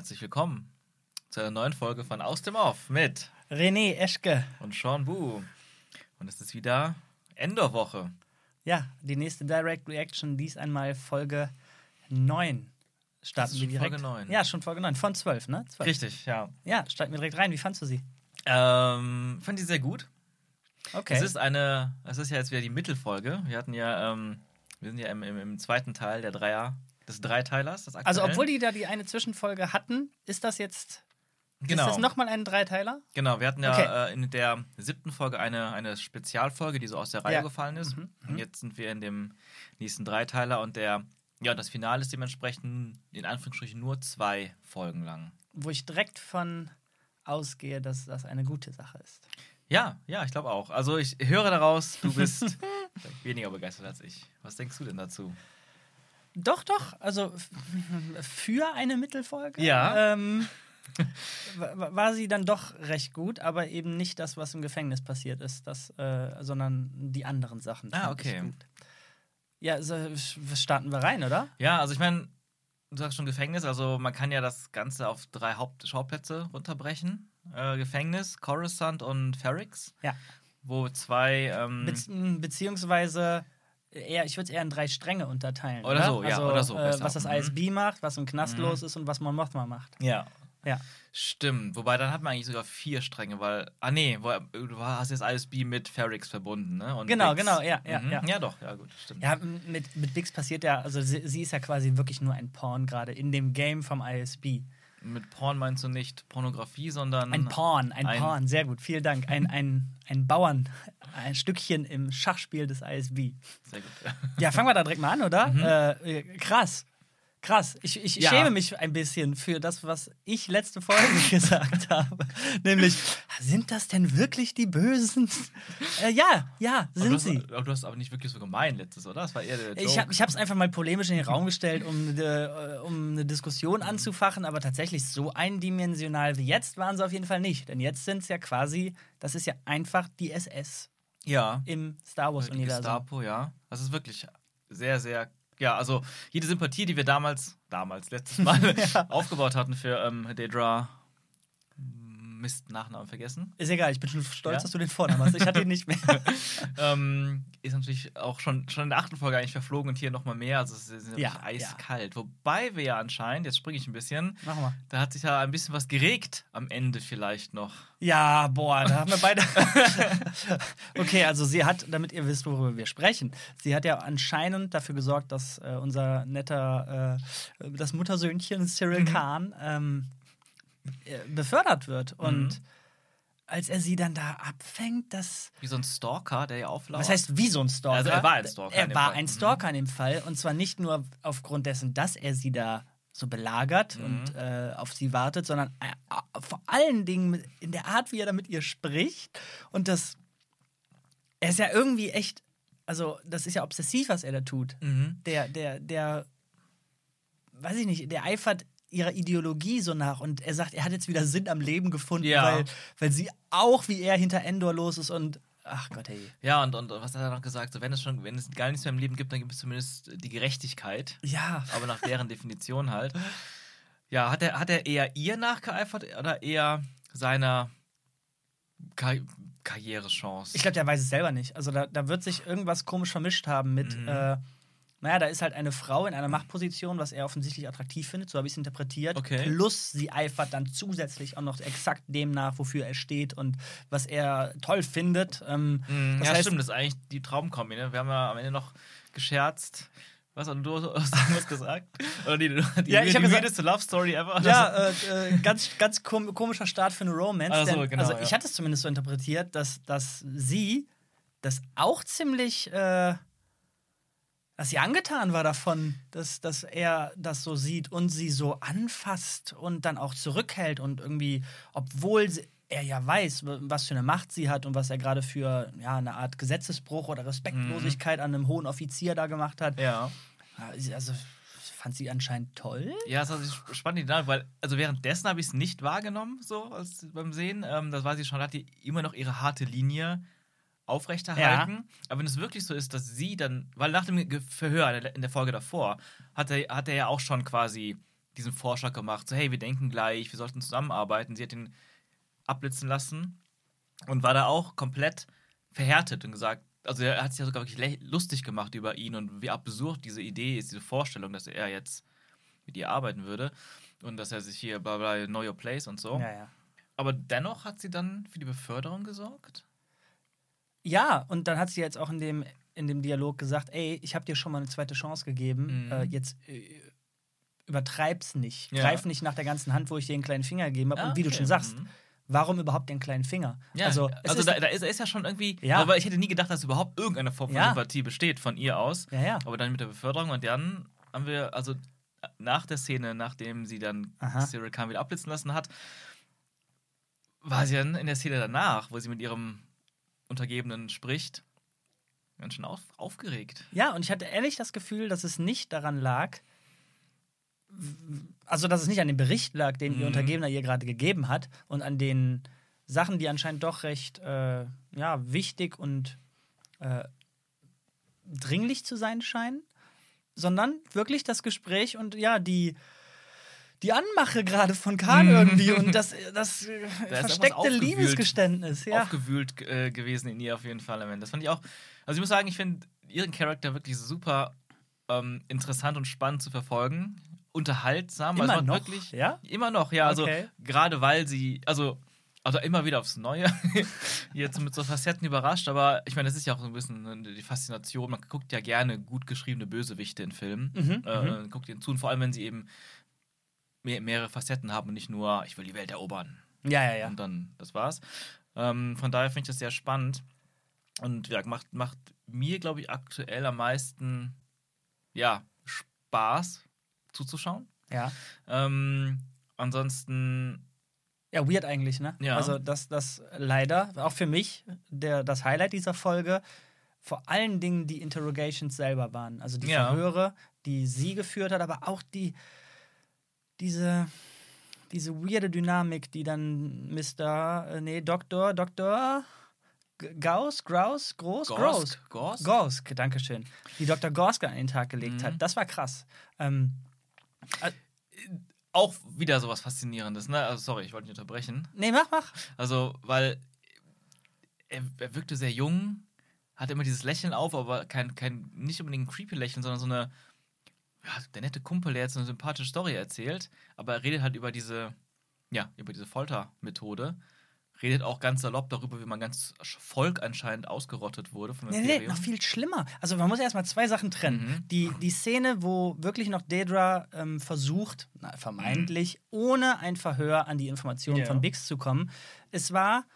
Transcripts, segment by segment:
Herzlich willkommen zu einer neuen Folge von Aus dem Off mit René Eschke. und Sean Bu. Und es ist wieder Endorwoche. Ja, die nächste Direct Reaction, dies einmal Folge 9. Starten wir direkt. Folge 9. Ja, schon Folge 9. Von 12, ne? 12. Richtig, ja. Ja, starten wir direkt rein. Wie fandst du sie? Ähm, fand ich sehr gut. Okay. Es ist eine, es ist ja jetzt wieder die Mittelfolge. Wir hatten ja, ähm, wir sind ja im, im, im zweiten Teil der Dreier, des Dreiteilers. Des also, obwohl die da die eine Zwischenfolge hatten, ist das jetzt. genau. Ist das nochmal ein Dreiteiler? Genau, wir hatten ja Okay. äh, in der siebten Folge eine, eine Spezialfolge, die so aus der Reihe Ja. gefallen ist. Mhm, Und jetzt sind wir in dem nächsten Dreiteiler und der, ja, das Finale ist dementsprechend in Anführungsstrichen nur zwei Folgen lang. Wo ich direkt von ausgehe, dass das eine gute Sache ist. Ja, ja, ich glaube auch. Also ich höre daraus, du bist weniger begeistert als ich. Was denkst du denn dazu? Doch, doch. Also für eine Mittelfolge Ja. ähm, wa- war sie dann doch recht gut, aber eben nicht das, was im Gefängnis passiert ist, das, äh, sondern die anderen Sachen. Ah, okay. Ja, so, starten wir rein, oder? Ja, also ich meine, du sagst schon Gefängnis, also man kann ja das Ganze auf drei Hauptschauplätze runterbrechen. Äh, Gefängnis, Coruscant und Ferrix. Ja. Wo zwei ähm, Be beziehungsweise eher, ich würde es eher in drei Stränge unterteilen. Oder so, ja, also, oder so, Äh, was das Mhm. ISB macht, was im Knast Mhm. los ist und was Mon Mothma macht. Ja. Ja. Stimmt. Wobei dann hat man eigentlich sogar vier Stränge, weil. Ah, nee, du hast jetzt ISB mit Ferrix verbunden, ne? Und Genau, Biggs. genau, ja, ja, mhm. ja. Ja, doch, ja, gut, stimmt. Ja, mit, mit Bix passiert ja, also sie, sie ist ja quasi wirklich nur ein Porn gerade in dem Game vom ISB. Mit Porn meinst du nicht Pornografie, sondern. Ein Porn, ein, ein- Porn, sehr gut, vielen Dank. Ein, ein, ein Bauern, ein Stückchen im Schachspiel des ISB. Sehr gut. Ja, fangen wir da direkt mal an, oder? Äh, äh, krass. Krass. Ich, ich Ja. schäme mich ein bisschen für das, was ich letzte Folge gesagt habe. Nämlich, sind das denn wirklich die Bösen? Äh, ja, ja, Aber sind hast, sie. aber du hast aber nicht wirklich so gemeint letztes, oder? Das war eher der Joke. Ich habe es einfach mal polemisch in den Raum gestellt, um, eine- äh, um eine Diskussion anzufachen, aber tatsächlich so eindimensional wie jetzt waren sie auf jeden Fall nicht. Denn jetzt sind es ja quasi, das ist ja einfach die SS ja. im Star Wars-Universum. Gestapo, ja. Das ist wirklich sehr, sehr. Ja, also jede Sympathie, die wir damals, damals, letztes Mal aufgebaut hatten für ähm, Daedra. Mist, Nachnamen vergessen. Ist egal, ich bin schon stolz, Ja? dass du den Vornamen hast. Ich hatte ihn nicht mehr. ähm, ist natürlich auch schon, schon in der achten Folge eigentlich verflogen und hier nochmal mehr. Also es ist Ja, eiskalt. Wobei wir ja anscheinend, jetzt springe ich ein bisschen, Machen wir. da hat sich ja ein bisschen was geregt am Ende vielleicht noch. Ja, boah, da haben wir beide. okay, also sie hat, damit ihr wisst, worüber wir sprechen, sie hat ja anscheinend dafür gesorgt, dass äh, unser netter, äh, das Muttersöhnchen Cyril Khan ähm, äh, befördert wird. Und als er sie dann da abfängt, das. Wie so ein Stalker, der ja auflauert. Was heißt wie so ein Stalker? Also er war ein Stalker in Er dem war Fall. ein Mhm. Stalker in dem Fall. Und zwar nicht nur aufgrund dessen, dass er sie da so belagert Mhm. und äh, auf sie wartet, sondern äh, äh, vor allen Dingen in der Art, wie er da mit ihr spricht. Und das. Er ist ja irgendwie echt. Also, das ist ja obsessiv, was er da tut. Mhm. Der, der, der. Weiß ich nicht, der eifert ihrer Ideologie so nach und er sagt, er hat jetzt wieder Sinn am Leben gefunden, Ja. weil, weil sie auch wie er hinter Endor los ist und ach Gott, ey. Ja, und, und was hat er noch gesagt? So, wenn es schon, wenn es gar nichts mehr im Leben gibt, dann gibt es zumindest die Gerechtigkeit. Ja, aber nach deren Definition halt. Ja, hat er, hat er eher ihr nachgeeifert oder eher seiner Kar Karrierechance? Ich glaube, der weiß es selber nicht. Also da, da wird sich irgendwas komisch vermischt haben mit, Mhm. äh, naja, da ist halt eine Frau in einer Machtposition, was er offensichtlich attraktiv findet, so habe ich es interpretiert. Okay. Plus sie eifert dann zusätzlich auch noch exakt dem nach, wofür er steht und was er toll findet. Ähm, Mhm, das ja, heißt, stimmt, das ist eigentlich die Traumkombi. Ne? Wir haben ja am Ende noch gescherzt. Was hast du hast was gesagt? Oder die, die, Ja, ich die, die gesagt- weirdeste Love Story ever? Ja, äh, äh, ganz, ganz kom komischer Start für eine Romance. Ach so, denn, genau, also ja. ich hatte es zumindest so interpretiert, dass, dass sie das auch ziemlich, äh, dass sie angetan war davon, dass, dass er das so sieht und sie so anfasst und dann auch zurückhält und irgendwie, obwohl sie, er ja weiß, was für eine Macht sie hat und was er gerade für ja, eine Art Gesetzesbruch oder Respektlosigkeit an einem hohen Offizier da gemacht hat. Mhm. Ja. Also fand sie anscheinend toll. Ja, das ist spannend, die Dynamik, weil, also währenddessen habe ich es nicht wahrgenommen, so als beim Sehen. Ähm, das war sie schon, hat die immer noch ihre harte Linie aufrechterhalten. Aber wenn es wirklich so ist, dass sie dann, weil nach dem Verhör in der- in der Folge davor, hat er, hat er ja auch schon quasi diesen Vorschlag gemacht, so hey, wir denken gleich, wir sollten zusammenarbeiten. Sie hat ihn abblitzen lassen und war da auch komplett verhärtet und gesagt, also er hat sich ja sogar wirklich lustig gemacht über ihn und wie absurd diese Idee ist, diese Vorstellung, dass er jetzt mit ihr arbeiten würde und dass er sich hier bla bla know your place und so. Ja, ja. Aber dennoch hat sie dann für die Beförderung gesorgt? Ja, und dann hat sie jetzt auch in dem, in dem Dialog gesagt, ey, ich habe dir schon mal eine zweite Chance gegeben, Mhm. äh, jetzt äh, übertreib's nicht. Ja. Greif nicht nach der ganzen Hand, wo ich dir einen kleinen Finger gegeben habe. Ah, und wie du okay. schon sagst, Mhm. warum überhaupt den kleinen Finger? Ja, also, also, ist, da, da ist, ist ja schon irgendwie, Ja. aber ich hätte nie gedacht, dass überhaupt irgendeine Form von Ja. Sympathie besteht von ihr aus. ja, ja. Aber dann mit der Beförderung und dann haben wir, also nach der Szene, nachdem sie dann Aha. Cyril Khan wieder abblitzen lassen hat, war sie dann in der Szene danach, wo sie mit ihrem Untergebenen spricht, ganz schön auf, aufgeregt. Ja, und ich hatte ehrlich das Gefühl, dass es nicht daran lag, also dass es nicht an dem Bericht lag, den ihr Mhm. Untergebener ihr gerade gegeben hat und an den Sachen, die anscheinend doch recht äh, ja, wichtig und äh, dringlich zu sein scheinen, sondern wirklich das Gespräch und ja, die, die Anmache gerade von Kahn Mhm. irgendwie und das, das irgendwas versteckte. Liebesgeständnis. Ja. Aufgewühlt äh, gewesen in ihr auf jeden Fall am Ende. Das fand ich auch, also ich muss sagen, ich finde ihren Charakter wirklich super ähm, interessant und spannend zu verfolgen. Unterhaltsam, weil Immer war noch, wirklich ja? Immer noch, ja. Also Okay. gerade weil sie, also, also immer wieder aufs Neue, jetzt mit so Facetten überrascht, aber ich meine, das ist ja auch so ein bisschen ne, die Faszination. Man guckt ja gerne gut geschriebene Bösewichte in Filmen. Mhm, äh, Guckt ihnen zu, und vor allem, wenn sie eben mehr, mehrere Facetten haben und nicht nur, ich will die Welt erobern. Ja, ja, ja. Und dann, das war's. Ähm, von daher finde ich das sehr spannend. Und ja, macht, macht mir, glaube ich, aktuell am meisten ja, Spaß zuzuschauen. ja. Ähm, ansonsten, Ja, weird eigentlich, ne? Ja. Also, das, das leider, auch für mich, der, das Highlight dieser Folge, vor allen Dingen die Interrogations selber waren. Also die Ja. Verhöre, die sie geführt hat, aber auch die, diese, diese weirde Dynamik, die dann Mr., äh, nee, Doktor, Doktor Gauss, Graus, Groß, Groß. Gorsk, Gorsk? Dankeschön. Die Dr. Gorsk an den Tag gelegt Mhm. hat. Das war krass. Ähm, auch wieder sowas Faszinierendes, ne? Also, sorry, ich wollte nicht unterbrechen. nee, mach, mach. Also, weil er, er wirkte sehr jung, hatte immer dieses Lächeln auf, aber kein, kein nicht unbedingt ein creepy Lächeln, sondern so eine, ja, der nette Kumpel, der jetzt eine sympathische Story erzählt, aber er redet halt über diese, ja, über diese Foltermethode. Redet auch ganz salopp darüber, wie man ganz Volk anscheinend ausgerottet wurde vom Nee, nee, noch viel schlimmer. Also man muss erstmal zwei Sachen trennen. Mhm. Die, die Szene, wo wirklich noch Daedra ähm, versucht, na, vermeintlich, ohne ein Verhör an die Informationen Ja. von Bix zu kommen. Es war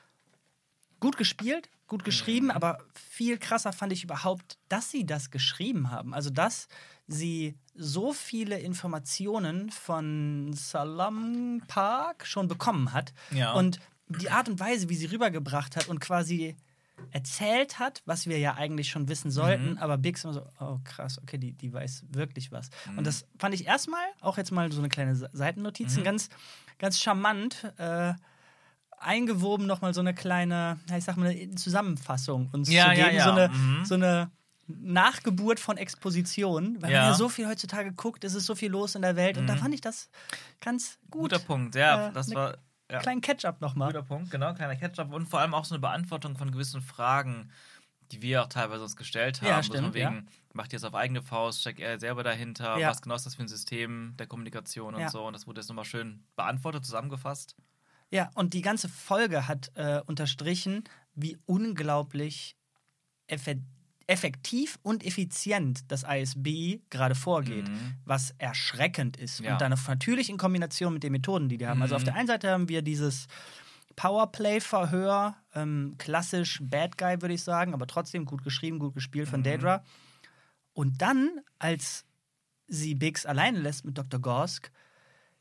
gut gespielt, gut geschrieben, Mhm. aber viel krasser fand ich überhaupt, dass sie das geschrieben haben. Also, dass sie so viele Informationen von Salam Park schon bekommen hat. Ja. Und die Art und Weise, wie sie rübergebracht hat und quasi erzählt hat, was wir ja eigentlich schon wissen sollten, Mhm. aber Bix immer so, oh krass, okay, die, die weiß wirklich was. Mhm. Und das fand ich erstmal, auch jetzt mal so eine kleine Se- Seitennotiz, Mhm. ganz, ganz charmant, äh, eingewoben nochmal so eine kleine, ja, ich sag mal, eine Zusammenfassung uns Ja, zu ja, geben, ja. so eine, Mhm. so eine Nachgeburt von Exposition, weil Ja. man ja so viel heutzutage guckt, es ist so viel los in der Welt und da Mhm. fand ich das ganz gut. Guter Punkt, ja, Äh, das war. Ja. Kleinen Catch-up nochmal. Guter Punkt, genau, kleiner Catch-up und vor allem auch so eine Beantwortung von gewissen Fragen, die wir auch teilweise uns gestellt haben. Ja, stimmt, von wegen, macht ihr es auf eigene Faust, steckt er selber dahinter, Ja. was genau ist das für ein System der Kommunikation und Ja. so. Und das wurde jetzt nochmal schön beantwortet, zusammengefasst. Ja, und die ganze Folge hat äh, unterstrichen, wie unglaublich effe effektiv und effizient das ISB gerade vorgeht, Mhm. was erschreckend ist. Ja. Und dann natürlich in Kombination mit den Methoden, die die haben. Also auf Mhm. der einen Seite haben wir dieses Powerplay-Verhör, ähm, klassisch Bad Guy, würde ich sagen, aber trotzdem gut geschrieben, gut gespielt von Mhm. Daedra. Und dann, als sie Biggs alleine lässt mit Dr. Gorsk,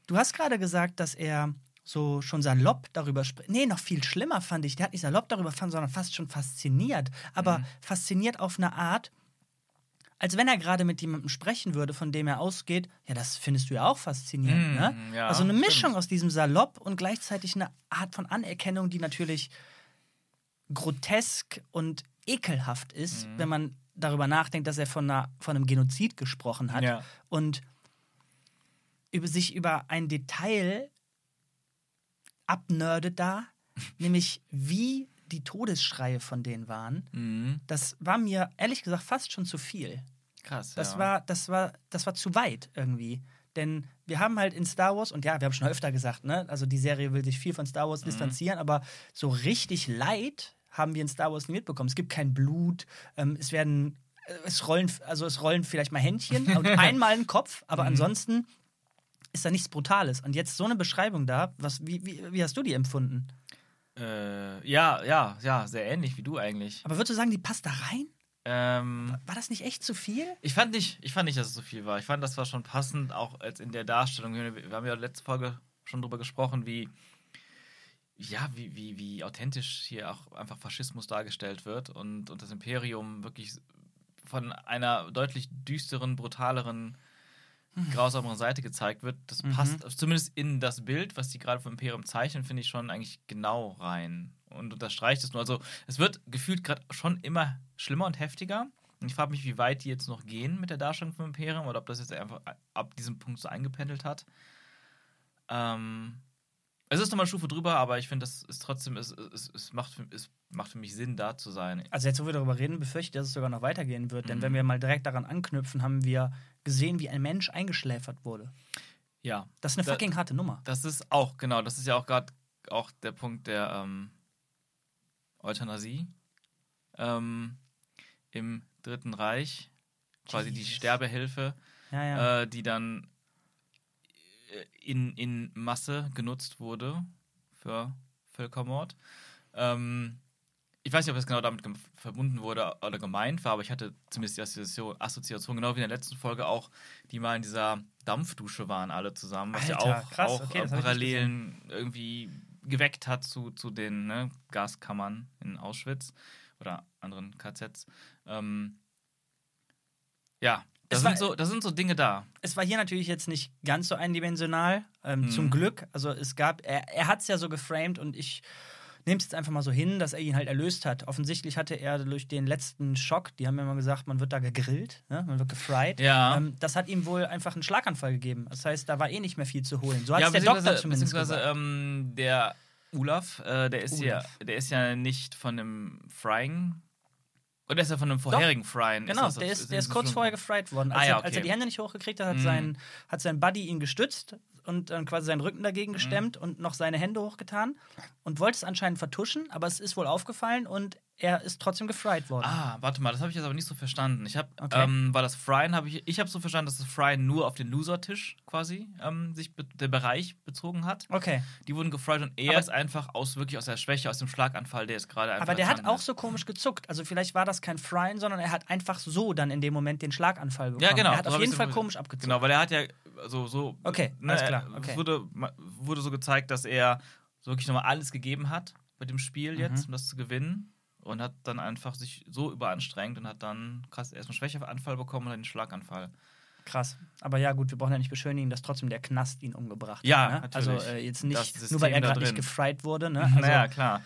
du hast gerade gesagt, dass er so schon salopp darüber spricht. Nee, noch viel schlimmer fand ich. Der hat nicht salopp darüber fand, sondern fast schon fasziniert. Aber Mhm. fasziniert auf eine Art, als wenn er gerade mit jemandem sprechen würde, von dem er ausgeht, ja, das findest du ja auch faszinierend, Mhm, ne? ja, also eine stimmt. Mischung aus diesem Salopp und gleichzeitig eine Art von Anerkennung, die natürlich grotesk und ekelhaft ist, Mhm. wenn man darüber nachdenkt, dass er von, einer, von einem Genozid gesprochen hat. Ja. Und über sich über ein Detail abnerdet da, nämlich wie die Todesschreie von denen waren. Mhm. Das war mir ehrlich gesagt fast schon zu viel. Krass. Das ja. war, das war, das war zu weit irgendwie. Denn wir haben halt in Star Wars, und ja, wir haben schon öfter gesagt, ne, also die Serie will sich viel von Star Wars Mhm. distanzieren, aber so richtig Leid haben wir in Star Wars nie mitbekommen. Es gibt kein Blut, ähm, es werden, äh, es rollen, also es rollen vielleicht mal Händchen und einmal ein Kopf, Mhm. aber ansonsten ist da nichts Brutales. Und jetzt so eine Beschreibung da, was, wie, wie, wie hast du die empfunden? Äh, ja, ja, ja, sehr ähnlich wie du eigentlich. Aber würdest du sagen, die passt da rein? Ähm, War das nicht echt zu viel? ich fand nicht, ich fand nicht, dass es so viel war. Ich fand, das war schon passend, auch als in der Darstellung. Wir wir haben ja letzte Folge schon drüber gesprochen, wie ja, wie, wie, wie authentisch hier auch einfach Faschismus dargestellt wird und, und das Imperium wirklich von einer deutlich düsteren, brutaleren, grausameren Seite gezeigt wird. Das Mhm. passt zumindest in das Bild, was die gerade vom Imperium zeichnen, finde ich schon eigentlich genau rein. Und unterstreicht es nur. Also, es wird gefühlt gerade schon immer schlimmer und heftiger. Und ich frage mich, wie weit die jetzt noch gehen mit der Darstellung vom Imperium oder ob das jetzt einfach ab diesem Punkt so eingependelt hat. Ähm, es ist nochmal eine Stufe drüber, aber ich finde, das ist trotzdem, es, es, es, macht, für- es macht für mich Sinn, da zu sein. Also jetzt, wo wir darüber reden, befürchte ich, dass es sogar noch weitergehen wird. Denn Mhm. wenn wir mal direkt daran anknüpfen, haben wir gesehen, wie ein Mensch eingeschläfert wurde. Ja. Das ist eine Da- fucking harte Nummer. Das ist auch, genau, das ist ja auch gerade auch der Punkt der ähm, Euthanasie ähm, im Dritten Reich. Quasi die Jesus. Sterbehilfe, Ja, ja. äh, die dann in, in Masse genutzt wurde für Völkermord. Ähm, ich weiß nicht, ob es genau damit verbunden wurde oder gemeint war, aber ich hatte zumindest die Assoziation, Assoziation, genau wie in der letzten Folge auch, die mal in dieser Dampfdusche waren, alle zusammen, was ja Alter, auch, krass, auch okay, äh, das Parallelen irgendwie geweckt hat zu, zu den ne, Gaskammern in Auschwitz oder anderen KZs. Ähm, ja, das Es sind, war- so, das sind so Dinge da. Es war hier natürlich jetzt nicht ganz so eindimensional, ähm, Mhm. zum Glück. Also es gab, er, er hat es ja so geframed und ich nehme es jetzt einfach mal so hin, dass er ihn halt erlöst hat. Offensichtlich hatte er durch den letzten Schock, die haben ja immer gesagt, man wird da gegrillt, ne? man wird gefried. Ja. Ähm, das hat ihm wohl einfach einen Schlaganfall gegeben. Das heißt, da war eh nicht mehr viel zu holen. So hat ja, es der Doktor zumindest beziehungsweise gesagt. ähm, der Olaf, äh, der ist ja, Olaf. der ist ja nicht von einem Frying. Oder ist er von einem vorherigen Fryen? Genau, das- der ist, der ist kurz vorher gefried worden. Als, Ah, ja, er, als er okay. die Hände nicht hochgekriegt hat, hat, Mhm. sein, hat sein Buddy ihn gestützt und dann quasi seinen Rücken dagegen gestemmt und noch seine Hände hochgetan und wollte es anscheinend vertuschen, aber es ist wohl aufgefallen und er ist trotzdem gefried worden. Ah, warte mal, das habe ich jetzt aber nicht so verstanden. Ich habe, Okay. ähm, war das Fryen, habe ich, ich habe so verstanden, dass das Fryen nur auf den Loser-Tisch quasi ähm, sich der Bereich bezogen hat. Okay. Die wurden gefried und er Aber- ist einfach aus wirklich aus der Schwäche, aus dem Schlaganfall, der ist gerade einfach. Aber der hat auch so komisch gezuckt. Also vielleicht war das kein Fryen, sondern er hat einfach so dann in dem Moment den Schlaganfall bekommen. Ja, genau. Er hat auf jeden Fall komisch abgezuckt. Genau, weil er hat ja so, so Okay, ne, alles klar, okay. Es wurde, wurde so gezeigt, dass er so wirklich nochmal alles gegeben hat bei dem Mhm. Spiel jetzt, um das zu gewinnen. Und hat dann einfach sich so überanstrengt und hat dann krass erst einen Schwächeanfall bekommen und dann den Schlaganfall. Krass. Aber ja, gut, wir brauchen ja nicht beschönigen, dass trotzdem der Knast ihn umgebracht Ja, hat. Ne? Also natürlich. äh, jetzt nicht, nur weil er gerade nicht gefried wurde. Ne? Also, naja, klar.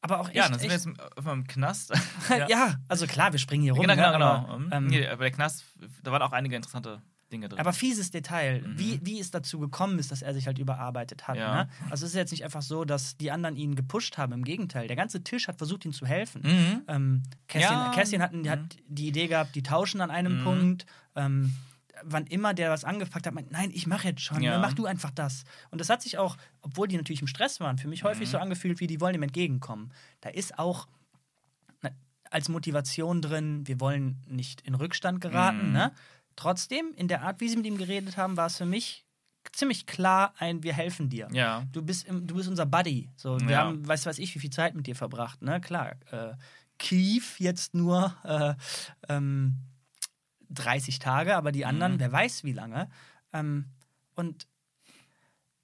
Aber auch echt, Ja, dann sind wir echt jetzt im, auf einem Knast. ja. also klar, wir springen hier rum. genau, ne, genau, aber, genau. ähm, nee, aber der Knast, da waren auch einige interessante Dinge drin. Aber fieses Detail, Mhm. wie, wie es dazu gekommen ist, dass er sich halt überarbeitet hat. Ja. Ne? Also es ist jetzt nicht einfach so, dass die anderen ihn gepusht haben. Im Gegenteil, der ganze Tisch hat versucht, ihm zu helfen. mhm. Ähm, Kerstin, Ja. Hatten, die hat die Idee gehabt, die tauschen an einem Mhm. Punkt. Ähm, wann immer der was angepackt hat, meint, nein, ich mache jetzt schon, Ja. ne, mach du einfach das. Und das hat sich auch, obwohl die natürlich im Stress waren, für mich häufig Mhm. so angefühlt, wie die wollen ihm entgegenkommen. Da ist auch als Motivation drin, wir wollen nicht in Rückstand geraten. Mhm. Ne? Trotzdem, in der Art, wie sie mit ihm geredet haben, war es für mich ziemlich klar ein, wir helfen dir. Ja. Du bist, im, du bist unser Buddy. So, wir Ja. haben, weiß weiß ich, wie viel Zeit mit dir verbracht. Ne? Klar, äh, Kiew jetzt nur äh, ähm, 30 Tage, aber die anderen, Mhm. wer weiß wie lange. Ähm, und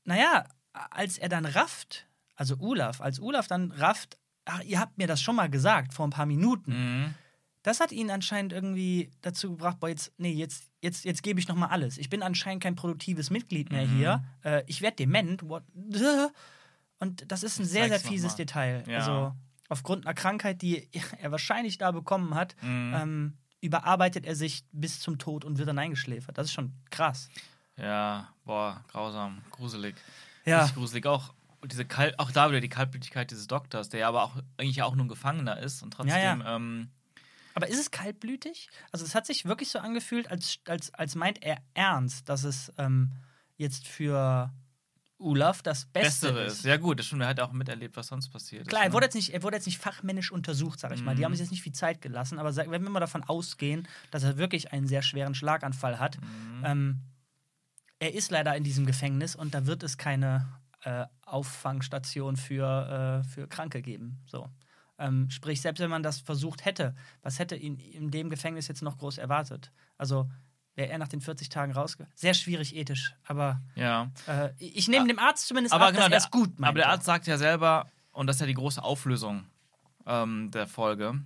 naja, als er dann rafft, also Olaf, als Olaf dann rafft, ach, ihr habt mir das schon mal gesagt vor ein paar Minuten, Mhm. Das hat ihn anscheinend irgendwie dazu gebracht, boah, jetzt, nee, jetzt, jetzt, jetzt gebe ich noch mal alles. Ich bin anscheinend kein produktives Mitglied mehr Mhm. hier. Äh, ich werde dement. What? Und das ist ein sehr, sehr zeig's fieses. Detail. Ja. Also aufgrund einer Krankheit, die er wahrscheinlich da bekommen hat, Mhm. ähm, überarbeitet er sich bis zum Tod und wird dann eingeschläfert. Das ist schon krass. Ja, boah, grausam, gruselig. Ja. Richtig gruselig. Auch, diese Kalt, auch da wieder die Kaltblütigkeit dieses Doktors, der ja aber auch eigentlich auch nur ein Gefangener ist und trotzdem. Ja, ja. Ähm, Aber ist es kaltblütig? Also es hat sich wirklich so angefühlt, als, als, als meint er ernst, dass es ähm, jetzt für Olaf das Beste Bessere ist. Ja, gut, das stimmt. Er hat auch miterlebt, was sonst passiert ist. Klar, er ne? wurde, jetzt nicht, er wurde jetzt nicht fachmännisch untersucht, sag ich mal. Die Mhm. haben sich jetzt nicht viel Zeit gelassen, aber wenn wir mal davon ausgehen, dass er wirklich einen sehr schweren Schlaganfall hat, Mhm. ähm, er ist leider in diesem Gefängnis und da wird es keine äh, Auffangstation für, äh, für Kranke geben. So. Ähm, sprich, selbst wenn man das versucht hätte, was hätte ihn in dem Gefängnis jetzt noch groß erwartet? Also wäre er nach den 40 Tagen rausge... Sehr schwierig ethisch, aber Ja. äh, ich nehme dem Arzt zumindest Aber ab, genau, dass er gut meint. aber der Arzt sagt ja selber, und das ist ja die große Auflösung ähm, der Folge,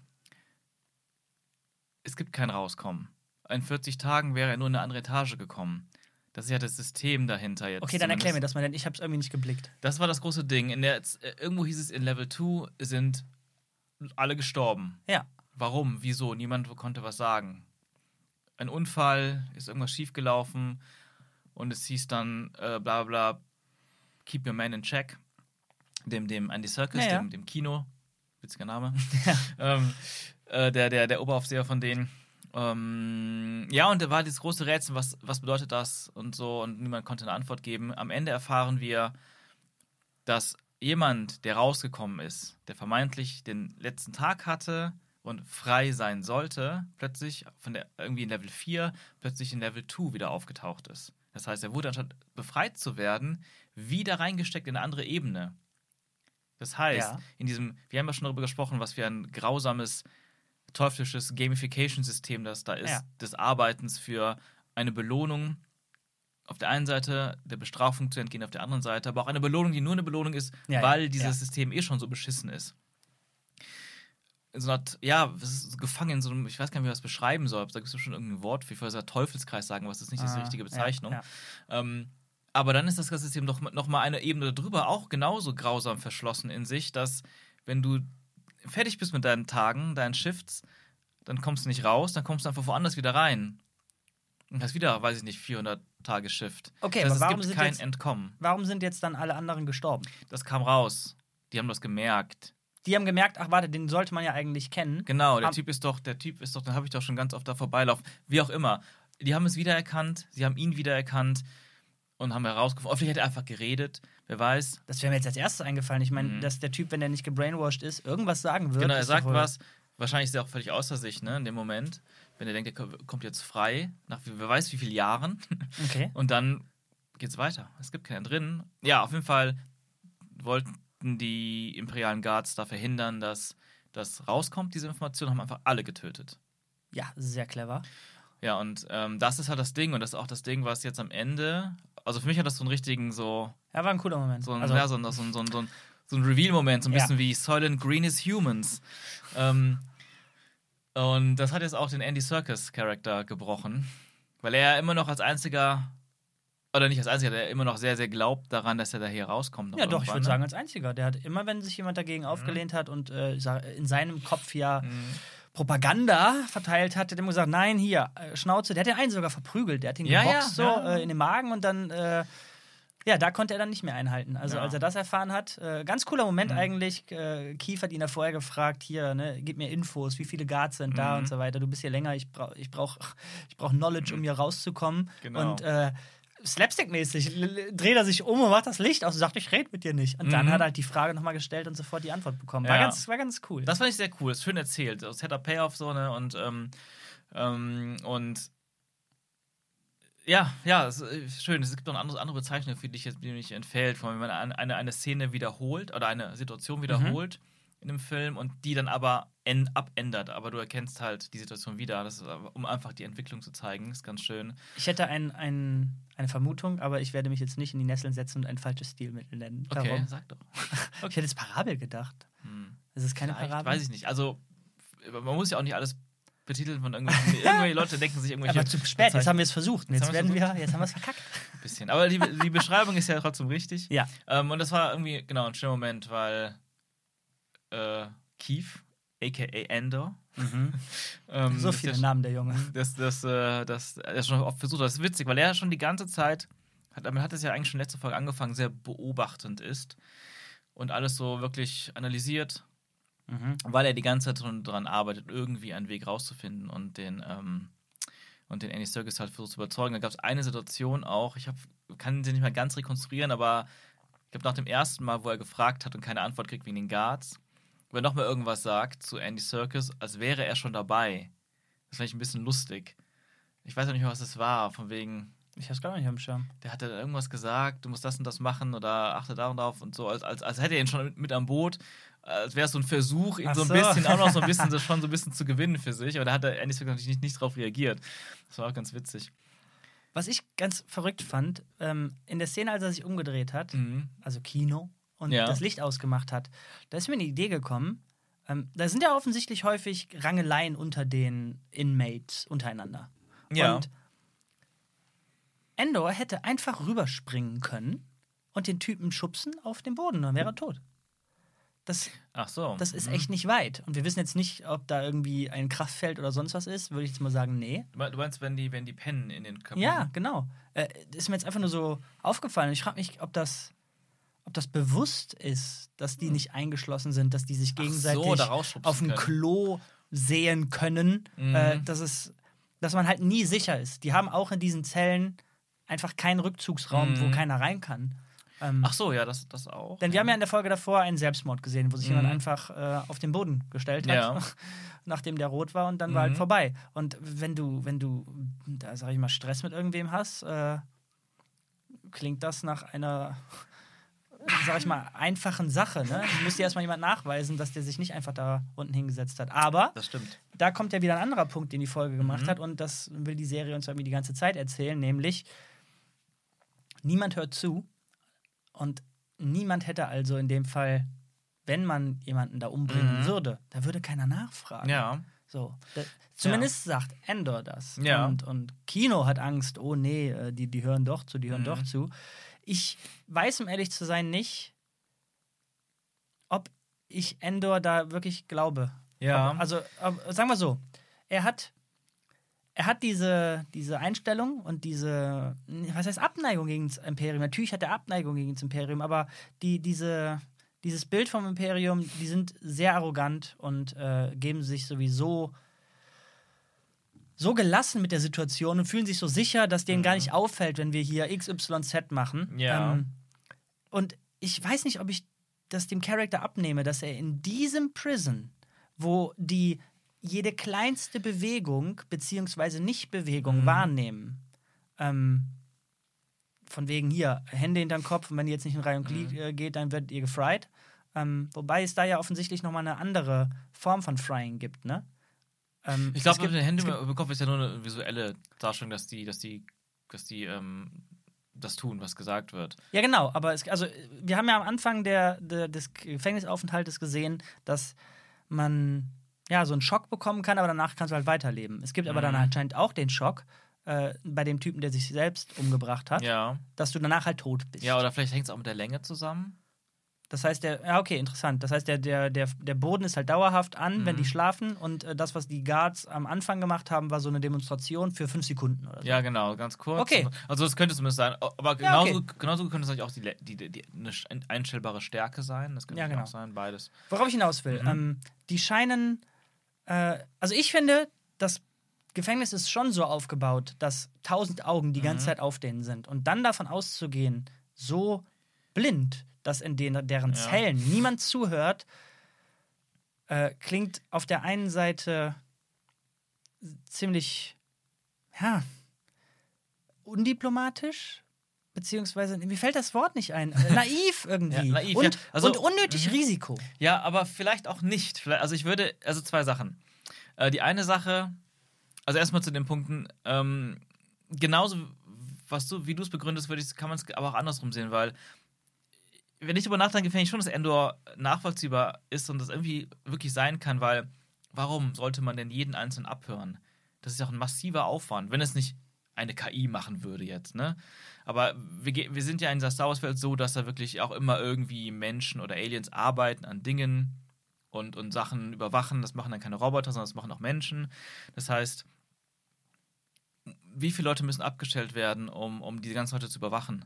es gibt kein Rauskommen. In 40 Tagen wäre er nur in eine andere Etage gekommen. Das ist ja das System dahinter jetzt. Okay, dann erklär mir zumindest. das mal, denn ich habe es irgendwie nicht geblickt. Das war das große Ding. In der, äh, irgendwo hieß es, in Level 2 sind alle gestorben. Ja. Warum? Wieso? Niemand konnte was sagen. Ein Unfall, ist irgendwas schiefgelaufen und es hieß dann äh, bla bla, keep your man in check. Dem, dem Andy Serkis, Ja, ja. Dem, dem Kino, witziger Name, ähm, äh, der, der, der Oberaufseher von denen. Ähm, ja, und da war dieses große Rätsel, was, was bedeutet das und so, und niemand konnte eine Antwort geben. Am Ende erfahren wir, dass jemand, der rausgekommen ist, der vermeintlich den letzten Tag hatte und frei sein sollte, plötzlich von der irgendwie in Level 4 plötzlich in Level 2 wieder aufgetaucht ist. Das heißt, er wurde anstatt befreit zu werden, wieder reingesteckt in eine andere Ebene. Das heißt, Ja. in diesem, wir haben ja schon darüber gesprochen, was für ein grausames, teuflisches Gamification-System das da ist, Ja. des Arbeitens für eine Belohnung auf der einen Seite, der Bestrafung zu entgehen auf der anderen Seite, aber auch eine Belohnung, die nur eine Belohnung ist, Ja, weil ja, dieses ja. System eh schon so beschissen ist. In so einer, ja, es ist so gefangen in so einem, ich weiß gar nicht, wie man das beschreiben soll, da gibt es schon irgendein Wort, wie vorher so Teufelskreis sagen, was ist nicht die Ah, richtige ja, Bezeichnung. Ähm, aber dann ist das ganze System noch, noch mal eine Ebene darüber auch genauso grausam verschlossen in sich, dass wenn du fertig bist mit deinen Tagen, deinen Shifts, dann kommst du nicht raus, dann kommst du einfach woanders wieder rein. Und hast wieder, weiß ich nicht, 400 Tage Shift. Okay, das heißt, aber warum es gibt sind kein jetzt- Entkommen. Warum sind jetzt dann alle anderen gestorben? Das kam raus. Die haben das gemerkt. Die haben gemerkt, ach warte, den sollte man ja eigentlich kennen. Genau, der Am- Typ ist doch, der Typ ist doch, den habe ich doch schon ganz oft da vorbeilaufen. Wie auch immer. Die haben es wiedererkannt, sie haben ihn wiedererkannt und haben herausgefunden, oh, vielleicht hat er einfach geredet, wer weiß. Das wäre mir jetzt als erstes eingefallen. Ich meine, Mhm. dass der Typ, wenn er nicht gebrainwashed ist, irgendwas sagen wird. Genau, er ist sagt was. Wahrscheinlich ist er auch völlig außer sich, ne, in dem Moment. Wenn er denkt, er ko- kommt jetzt frei, nach wer weiß wie vielen Jahren. Okay. Und dann geht's weiter. Es gibt keinen drin. Ja, auf jeden Fall wollten die imperialen Guards da verhindern, dass das rauskommt, diese Information, haben einfach alle getötet. Ja, sehr clever. Ja, und ähm, das ist halt das Ding und das ist auch das Ding, was jetzt am Ende, also für mich hat das so einen richtigen, so, Ja, war ein cooler Moment. so ein, also, ja, so, ein- so, ein- so, ein- so, ein- Reveal-Moment, so ein Ja. bisschen wie Soylent Green is Humans. ähm, und das hat jetzt auch den Andy Serkis-Charakter gebrochen, weil er ja immer noch als einziger, oder nicht als einziger, der immer noch sehr, sehr glaubt daran, dass er da hier rauskommt. ja, doch, ich würde ne? sagen, als einziger. Der hat immer, wenn sich jemand dagegen aufgelehnt hat und äh, in seinem Kopf ja Mhm. Propaganda verteilt hat, hat er immer gesagt, nein, hier, äh, Schnauze. Der hat den einen sogar verprügelt. Der hat ihn Ja, geboxt ja, so ja. Äh, in den Magen und dann, äh, ja, da konnte er dann nicht mehr einhalten. Also Ja. als er das erfahren hat, äh, ganz cooler Moment Mhm. eigentlich. Äh, Keith hat ihn ja vorher gefragt, hier, ne, gib mir Infos, wie viele Guards sind da Mhm. und so weiter. Du bist hier länger, ich brauche ich brauch, ich brauch Knowledge, um hier rauszukommen. Genau. Und äh, Slapstick-mäßig dreht er sich um und macht das Licht aus und sagt, ich rede mit dir nicht. Und dann Mhm. hat er halt die Frage nochmal gestellt und sofort die Antwort bekommen. War, Ja. ganz, war ganz cool. Das fand ich sehr cool, ist schön erzählt. Das Setup Payoff so, ne? Und, ähm, ähm, und ja, ja, ist schön. Es gibt noch eine andere, andere Bezeichnung, für die ich jetzt die mir nicht entfällt, von wenn man eine, eine, Szene wiederholt oder eine Situation wiederholt in einem Film und die dann aber en, abändert. Aber du erkennst halt die Situation wieder. Das ist, um einfach die Entwicklung zu zeigen. Ist ganz schön. Ich hätte ein, ein, eine Vermutung, aber ich werde mich jetzt nicht in die Nesseln setzen und ein falsches Stilmittel nennen. Okay, Warum? sag doch. Ich hätte jetzt Parabel gedacht. Hm. Ist es keine Vielleicht, Parabel? weiß ich nicht. Also, man muss ja auch nicht alles betiteln von irgendwelchen. irgendwelche Leute denken sich irgendwelche. Aber zu spät, jetzt haben wir es versucht. Jetzt Jetzt, werden wir, jetzt haben wir es verkackt. bisschen. Aber die, die Beschreibung ist ja trotzdem richtig. Ja. Ähm, und das war irgendwie, genau, ein schöner Moment, weil äh, Keith aka Endor. Mhm. Ähm, so das viele Namen der Junge. Das, das, äh, das, er schon oft versucht. hat. Das ist witzig, weil er schon die ganze Zeit, hat, damit hat es ja eigentlich schon letzte Folge angefangen, sehr beobachtend ist und alles so wirklich analysiert, Mhm. weil er die ganze Zeit schon daran arbeitet, irgendwie einen Weg rauszufinden und den, ähm, und den Andy Serkis halt versucht zu überzeugen. Da gab es eine Situation auch, ich hab, kann sie nicht mehr ganz rekonstruieren, aber ich glaube, nach dem ersten Mal, wo er gefragt hat und keine Antwort kriegt wegen den Guards, wo er nochmal irgendwas sagt zu Andy Serkis, als wäre er schon dabei. Das fand ich ein bisschen lustig. Ich weiß auch nicht mehr, was das war, von wegen, Ich hab's gar nicht am Schirm. der hat da irgendwas gesagt, du musst das und das machen oder achte da und darauf und so, als, als, als hätte er ihn schon mit, mit am Boot, als wäre es so ein Versuch, ihn Ach so ein so. bisschen, auch noch so ein bisschen, so schon so ein bisschen zu gewinnen für sich. Aber da hat der Andy Serkis natürlich nicht, nicht drauf reagiert. Das war auch ganz witzig. Was ich ganz verrückt fand, ähm, in der Szene, als er sich umgedreht hat, Mhm. also Kino, und Ja. das Licht ausgemacht hat, da ist mir eine Idee gekommen. Ähm, da sind ja offensichtlich häufig Rangeleien unter den Inmates untereinander. Ja. Und Endor hätte einfach rüberspringen können und den Typen schubsen auf den Boden, dann wäre er tot. Das, Ach so. das ist Mhm. echt nicht weit. Und wir wissen jetzt nicht, ob da irgendwie ein Kraftfeld oder sonst was ist. Würde ich jetzt mal sagen, nee. Du mein- du meinst, wenn die, wenn die pennen in den Köpfen? Ja, genau. Äh, ist mir jetzt einfach nur so aufgefallen. Ich frage mich, ob das, ob das bewusst ist, dass die nicht eingeschlossen sind, dass die sich gegenseitig so, auf dem. Klo sehen können. Mhm. Äh, dass, es, dass man halt nie sicher ist. Die haben auch in diesen Zellen einfach keinen Rückzugsraum, wo Mhm. keiner rein kann. Ähm, Ach so, ja, das, das auch. denn wir haben ja in der Folge davor einen Selbstmord gesehen, wo sich Mhm. jemand einfach äh, auf den Boden gestellt hat, Ja. nachdem der rot war und dann war halt Mhm. vorbei. Und wenn du, wenn du, da sag ich mal, Stress mit irgendwem hast, äh, klingt das nach einer, sag ich mal, einfachen Sache. Ne? Du musst dir erstmal jemand nachweisen, dass der sich nicht einfach da unten hingesetzt hat. Aber Das stimmt. da kommt ja wieder ein anderer Punkt, den die Folge gemacht Mhm. hat, und das will die Serie uns irgendwie die ganze Zeit erzählen, nämlich niemand hört zu und niemand hätte also in dem Fall, wenn man jemanden da umbringen Mhm. würde, da würde keiner nachfragen. Ja. So. Zumindest sagt Endor das. Ja. Und, und Kino hat Angst, oh nee, äh, die, die hören doch zu, die hören Mhm. doch zu. Ich weiß, um ehrlich zu sein, nicht, ob ich Endor da wirklich glaube. Ja. Ob, also, ob, sagen wir so, er hat, er hat diese, diese Einstellung und diese, was heißt Abneigung gegen das Imperium. Natürlich hat er Abneigung gegen das Imperium, aber die, diese, dieses Bild vom Imperium, die sind sehr arrogant und äh, geben sich sowieso so gelassen mit der Situation und fühlen sich so sicher, dass denen gar nicht auffällt, wenn wir hier XYZ machen. Ja. Ähm, und ich weiß nicht, ob ich das dem Charakter abnehme, dass er in diesem Prison, wo die jede kleinste Bewegung beziehungsweise Nichtbewegung Mhm. wahrnehmen, ähm, von wegen hier, Hände hinterm Kopf und wenn ihr jetzt nicht in Reihe und Glied Mhm. äh, geht, dann werdet ihr gefried. Ähm, wobei es da ja offensichtlich nochmal eine andere Form von Frying gibt, ne? Ähm, Ich glaube, mit den Händen über Kopf ist ja nur eine visuelle Darstellung, dass die, dass die, dass die ähm, das tun, was gesagt wird. Ja, genau, aber es, also wir haben ja am Anfang der, der, des Gefängnisaufenthaltes gesehen, dass man ja so einen Schock bekommen kann, aber danach kannst du halt weiterleben. Es gibt aber dann Mhm. anscheinend auch den Schock äh, bei dem Typen, der sich selbst umgebracht hat, Ja. dass du danach halt tot bist. Ja, oder vielleicht hängt es auch mit der Länge zusammen. Das heißt, der, ja, okay, interessant. Das heißt, der, der, der, der Boden ist halt dauerhaft an, wenn Mhm. die schlafen. Und äh, das, was die Guards am Anfang gemacht haben, war so eine Demonstration für fünf Sekunden oder so. Ja, genau, ganz kurz. Okay. Also das könnte zumindest sein. Aber Ja, genauso, okay. genauso könnte es natürlich auch die, die, die, eine einstellbare Stärke sein. Das könnte Ja, genau. auch sein, beides. Worauf ich hinaus will, Mhm. ähm, die scheinen, äh, also ich finde, das Gefängnis ist schon so aufgebaut, dass tausend Augen die ganze Mhm. Zeit auf denen sind. Und dann davon auszugehen, so blind, dass in den, deren Ja. Zellen niemand zuhört, äh, klingt auf der einen Seite ziemlich, ja, undiplomatisch. Beziehungsweise, mir fällt das Wort nicht ein. Naiv irgendwie. Ja, naiv, und, ja. Also- und unnötig Mhm. Risiko. Ja, aber vielleicht auch nicht. Vielleicht, also ich würde, also zwei Sachen. Äh, die eine Sache, also erstmal zu den Punkten, ähm, genauso was du, wie du es begründest, würde ich, kann man es aber auch andersrum sehen, weil wenn ich darüber nachdenke, finde ich schon, dass Endor nachvollziehbar ist und das irgendwie wirklich sein kann, weil warum sollte man denn jeden einzelnen abhören? Das ist ja auch ein massiver Aufwand, wenn es nicht eine KI machen würde jetzt, ne? Aber wir, wir sind ja in dieser Star Wars-Welt so, dass da wirklich auch immer irgendwie Menschen oder Aliens arbeiten an Dingen und, und Sachen überwachen. Das machen dann keine Roboter, sondern das machen auch Menschen. Das heißt, wie viele Leute müssen abgestellt werden, um, um diese ganzen Leute zu überwachen,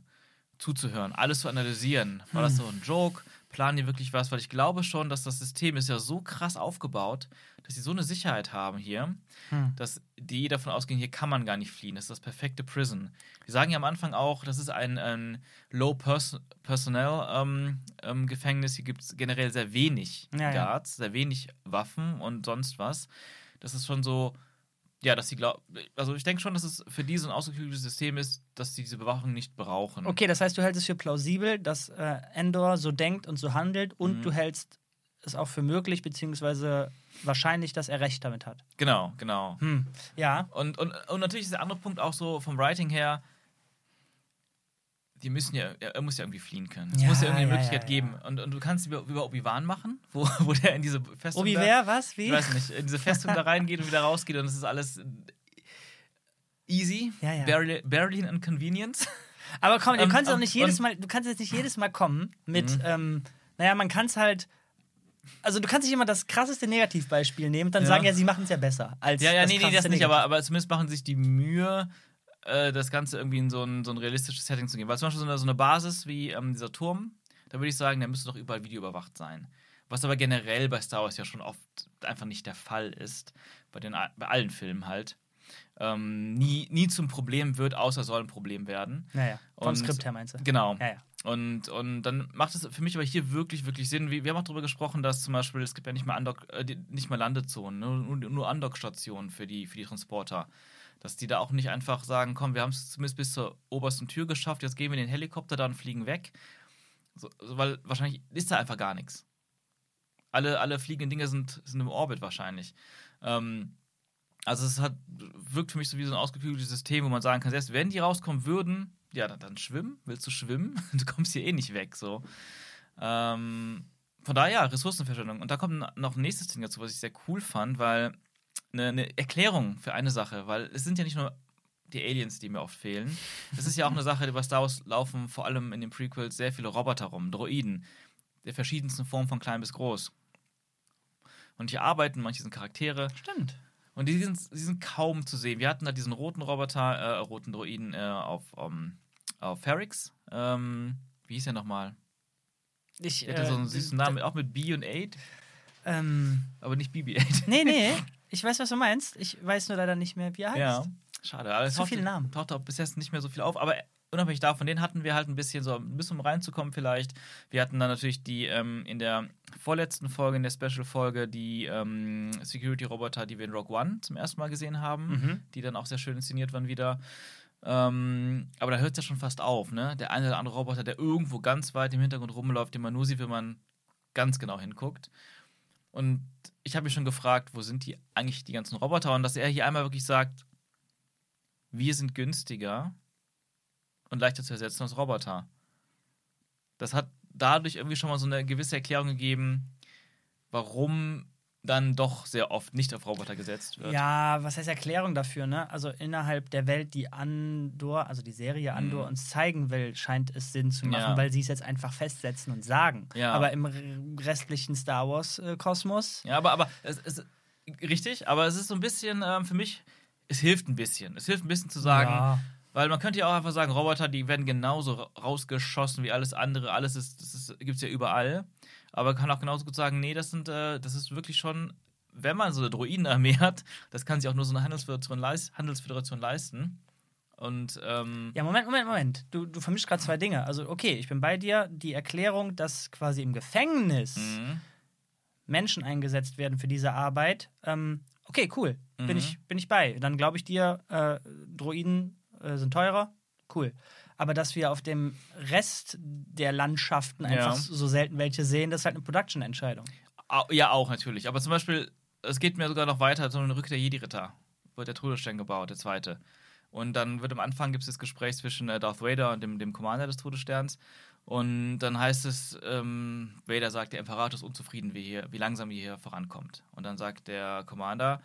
zuzuhören, alles zu analysieren? War das so ein Joke? Planen die wirklich was? Weil ich glaube schon, dass das System ist ja so krass aufgebaut, dass sie so eine Sicherheit haben hier, Hm. dass die davon ausgehen, hier kann man gar nicht fliehen. Das ist das perfekte Prison. Die sagen ja am Anfang auch, das ist ein, ein Low-Personnel-Gefängnis. hier gibt es generell sehr wenig Ja, ja. Guards, sehr wenig Waffen und sonst was. Das ist schon so, ja, dass sie glauben, also ich denke schon, dass es für die so ein ausgeklügeltes System ist, dass sie diese Bewachung nicht brauchen. Okay, das heißt, du hältst es für plausibel, dass äh, Endor so denkt und so handelt und Mhm. du hältst es auch für möglich, beziehungsweise wahrscheinlich, dass er Recht damit hat. Genau, genau. Hm. Ja. Und, und, und natürlich ist der andere Punkt auch so vom Writing her, die müssen ja, er muss ja irgendwie fliehen können. Es Ja, muss ja irgendwie eine ja, Möglichkeit ja, geben. Und, und du kannst über, über Obi-Wan machen, wo, wo der in diese Festung. Obi, da, wer? Was? Wie? Ich weiß nicht, in diese Festung da reingeht und wieder rausgeht und es ist alles easy, Ja, ja. barely, barely an convenience. Aber komm, du kannst doch ähm, nicht jedes Mal, du kannst jetzt nicht jedes Mal kommen mit, Mhm. ähm, naja, man kann es halt. Also du kannst nicht immer das krasseste Negativbeispiel nehmen und dann sagen, ja, sie machen es ja besser als Ja, ja, nee, nee, das nicht, aber, aber zumindest machen sie sich die Mühe, äh, das Ganze irgendwie in so ein, so ein realistisches Setting zu gehen. Weil zum Beispiel so eine, so eine Basis wie ähm, dieser Turm, da würde ich sagen, der müsste doch überall videoüberwacht sein. Was aber generell bei Star Wars ja schon oft einfach nicht der Fall ist, bei, den, bei allen Filmen halt. Ähm, nie, nie zum Problem wird, außer soll ein Problem werden. Naja, vom Und- Skript her meinst du. Genau. Ja, ja. Und, und dann macht es für mich aber hier wirklich, wirklich Sinn. Wir, wir haben auch darüber gesprochen, dass zum Beispiel, es gibt ja nicht mal, Undock, äh, nicht mal Landezonen, nur, nur, Andockstationen für die, für die Transporter. Dass die da auch nicht einfach sagen, komm, wir haben es zumindest bis zur obersten Tür geschafft, jetzt gehen wir in den Helikopter da und fliegen weg. So, weil wahrscheinlich ist da einfach gar nichts. Alle, alle fliegenden Dinge sind, sind im Orbit wahrscheinlich. Ähm, also es hat, wirkt für mich so wie so ein ausgeklügeltes System, wo man sagen kann, selbst wenn die rauskommen würden, ja, dann, dann schwimmen. Willst du schwimmen? Du kommst hier eh nicht weg. So. Ähm, von daher, ja, Ressourcenverschwendung. Und da kommt noch ein nächstes Ding dazu, was ich sehr cool fand, weil eine, eine Erklärung für eine Sache, weil es sind ja nicht nur die Aliens, die mir oft fehlen. Es ist ja auch eine Sache, die bei Star Wars laufen, vor allem in den Prequels, sehr viele Roboter rum, Droiden, der verschiedensten Formen von klein bis groß. Und hier arbeiten manche sind Charaktere, Stimmt. und die sind, die sind kaum zu sehen. Wir hatten da diesen roten Roboter, äh, roten Droiden äh, auf, um, auf Ferrix. Ähm, wie hieß der nochmal? Ich, Der hatte so einen äh, süßen Namen, auch mit B und 8, Ähm, aber nicht BB-8. nee, nee. Ich weiß, was du meinst. Ich weiß nur leider nicht mehr, wie er heißt. Ja, schade. Aber es Zu viele Namen. Taucht auch bis jetzt nicht mehr so viel auf. Aber unabhängig davon, den hatten wir halt ein bisschen so, ein bisschen um reinzukommen vielleicht. Wir hatten dann natürlich die ähm, in der vorletzten Folge, in der Special-Folge, die ähm, Security-Roboter, die wir in Rogue One zum ersten Mal gesehen haben, Mhm. die dann auch sehr schön inszeniert waren wieder. Ähm, aber da hört es ja schon fast auf, ne? Der eine oder andere Roboter, der irgendwo ganz weit im Hintergrund rumläuft, den man nur sieht, wenn man ganz genau hinguckt. Und ich habe mich schon gefragt, wo sind die eigentlich die ganzen Roboter? Und dass er hier einmal wirklich sagt, wir sind günstiger und leichter zu ersetzen als Roboter. Das hat dadurch irgendwie schon mal so eine gewisse Erklärung gegeben, warum dann doch sehr oft nicht auf Roboter gesetzt wird. Ja, was heißt Erklärung dafür, ne? Also innerhalb der Welt, die Andor, also die Serie Andor Mhm. uns zeigen will, scheint es Sinn zu machen, Ja. weil sie es jetzt einfach festsetzen und sagen. Ja. Aber im restlichen Star Wars-Kosmos. Ja, aber, aber es ist richtig, aber es ist so ein bisschen ähm, für mich, es hilft ein bisschen. Es hilft ein bisschen zu sagen, Ja. weil man könnte ja auch einfach sagen, Roboter, die werden genauso ra- rausgeschossen wie alles andere. Alles ist, das ist, gibt es ja überall. Aber kann auch genauso gut sagen, nee, das sind, äh, das ist wirklich schon, wenn man so eine Droidenarmee hat, das kann sich auch nur so eine Handelsföderation, leis Handelsföderation leisten. Und ähm, Ja, Moment, Moment, Moment. Du, du vermischst gerade zwei Dinge. Also, okay, ich bin bei dir. Die Erklärung, dass quasi im Gefängnis mhm. Menschen eingesetzt werden für diese Arbeit, ähm, okay, cool. Bin, Mhm. ich, bin ich bei. Dann glaube ich dir, äh, Droiden äh, sind teurer, cool. Aber dass wir auf dem Rest der Landschaften Ja. einfach so selten welche sehen, das ist halt eine Production-Entscheidung. Ja, auch natürlich. Aber zum Beispiel, es geht mir sogar noch weiter, so eine Rückkehr der Jedi-Ritter. Wird der Todesstern gebaut, der zweite. Und dann wird am Anfang gibt es das Gespräch zwischen äh, Darth Vader und dem, dem Commander des Todessterns. Und dann heißt es, ähm, Vader sagt, der Imperator ist unzufrieden, wie, hier, wie langsam ihr hier vorankommt. Und dann sagt der Commander,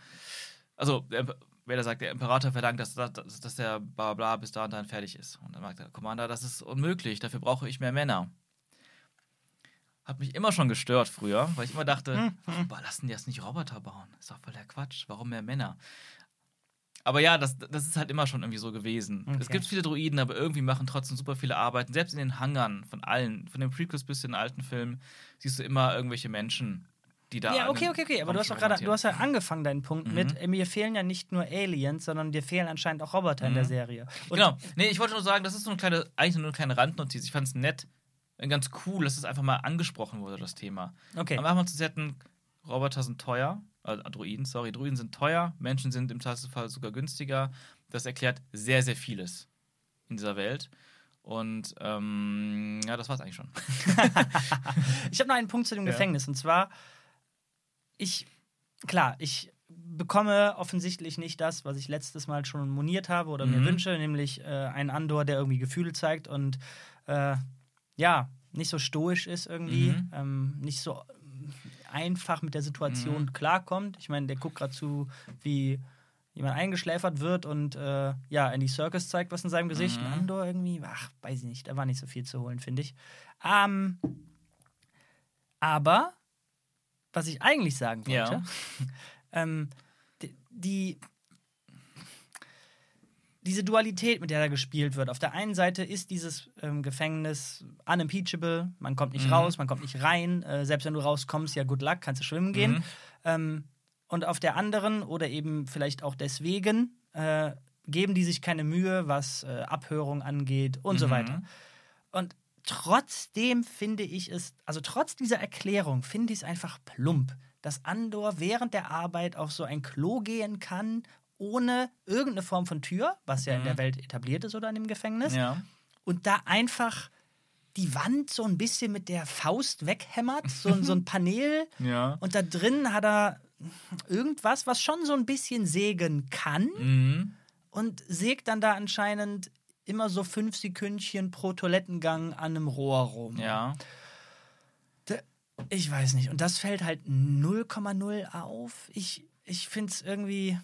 also der, Vader sagt, der Imperator verlangt, dass, dass, dass der bla bla bis da und dann fertig ist. Und dann sagt der Commander, das ist unmöglich, dafür brauche ich mehr Männer. hat mich immer schon gestört früher, weil ich immer dachte, Hm, warum lassen die das nicht Roboter bauen? Ist doch voll der Quatsch. Warum mehr Männer? Aber ja, das, das ist halt immer schon irgendwie so gewesen. Es Okay. gibt viele Droiden, aber irgendwie machen trotzdem super viele Arbeiten. Selbst in den Hangern von allen, von den Prequels bis zu den alten Filmen, siehst du immer irgendwelche Menschen, die da. Ja, okay, okay, okay. Aber du hast doch gerade, du hast ja angefangen deinen Punkt Mhm. mit, mir fehlen ja nicht nur Aliens, sondern dir fehlen anscheinend auch Roboter in der Mhm. Serie. Und Genau. Nee, ich wollte nur sagen, das ist so eine kleine, eigentlich nur eine kleine Randnotiz. Ich fand es nett, äh, ganz cool, dass es einfach mal angesprochen wurde, das Thema. Okay. Am Anfang zu setzen, Roboter sind teuer, äh, Droiden, sorry, Droiden sind teuer, Menschen sind im Zweifelsfall sogar günstiger. Das erklärt sehr, sehr vieles in dieser Welt. Und ähm, ja, das war's eigentlich schon. Ich habe noch einen Punkt zu dem Ja. Gefängnis und zwar, ich, klar, ich bekomme offensichtlich nicht das, was ich letztes Mal schon moniert habe oder mir Mhm. wünsche, nämlich äh, einen Andor, der irgendwie Gefühle zeigt und äh, ja, nicht so stoisch ist irgendwie, Mhm. ähm, nicht so einfach mit der Situation Mhm. klarkommt. Ich meine, der guckt gerade zu, wie jemand eingeschläfert wird und äh, ja, Andy Circus zeigt was in seinem Gesicht. Mhm. Andor irgendwie, ach, weiß ich nicht, da war nicht so viel zu holen, finde ich. Ähm, aber, was ich eigentlich sagen wollte, Ja. ähm, die, die diese Dualität, mit der da gespielt wird. Auf der einen Seite ist dieses ähm, Gefängnis unimpeachable, man kommt nicht Mhm. raus, man kommt nicht rein. Äh, selbst wenn du rauskommst, ja, good luck, kannst du schwimmen gehen. Mhm. Ähm, und auf der anderen oder eben vielleicht auch deswegen äh, geben die sich keine Mühe, was äh, Abhörung angeht und so Mhm. weiter. Und trotzdem finde ich es, also trotz dieser Erklärung, finde ich es einfach plump, dass Andor während der Arbeit auf so ein Klo gehen kann, ohne irgendeine Form von Tür, was ja in Mhm. der Welt etabliert ist oder in dem Gefängnis, Ja. und da einfach die Wand so ein bisschen mit der Faust weghämmert, so, ein- so ein Panel. Ja. Und da drin hat er irgendwas, was schon so ein bisschen sägen kann Mhm. und sägt dann da anscheinend immer so fünf Sekündchen pro Toilettengang an einem Rohr rum. Ja. Ich weiß nicht. Und das fällt halt 0,0 auf. Ich, ich finde es irgendwie.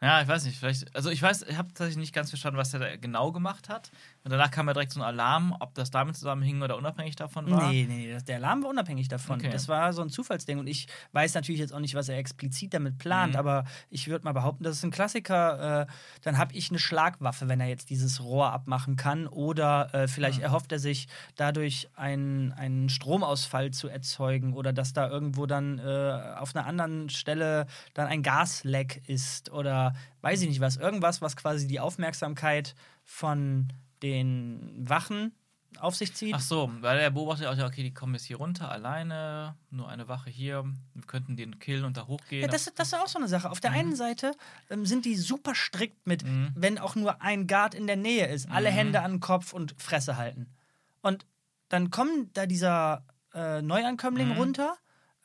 Ja, ich weiß nicht, vielleicht, also ich weiß, ich habe tatsächlich nicht ganz verstanden, was er da genau gemacht hat. Und danach kam ja direkt so ein Alarm, ob das damit zusammenhing oder unabhängig davon war. Nee, nee, das- der Alarm war unabhängig davon. Okay. Das war so ein Zufallsding. Und ich weiß natürlich jetzt auch nicht, was er explizit damit plant, Mhm. aber ich würde mal behaupten, das ist ein Klassiker. Äh, dann habe ich eine Schlagwaffe, wenn er jetzt dieses Rohr abmachen kann. Oder äh, vielleicht Mhm. erhofft er sich dadurch einen, einen Stromausfall zu erzeugen oder dass da irgendwo dann äh, auf einer anderen Stelle dann ein Gasleck ist oder weiß ich nicht was. Irgendwas, was quasi die Aufmerksamkeit von den Wachen auf sich zieht. Ach so, weil er beobachtet auch, ja, okay, die kommen jetzt hier runter, alleine, nur eine Wache hier, wir könnten den killen und da hochgehen. Ja, das, das ist auch so eine Sache. Auf der einen Seite ähm, sind die super strikt mit, Mhm. wenn auch nur ein Guard in der Nähe ist, alle Mhm. Hände an den Kopf und Fresse halten. Und dann kommt da dieser äh, Neuankömmling Mhm. runter.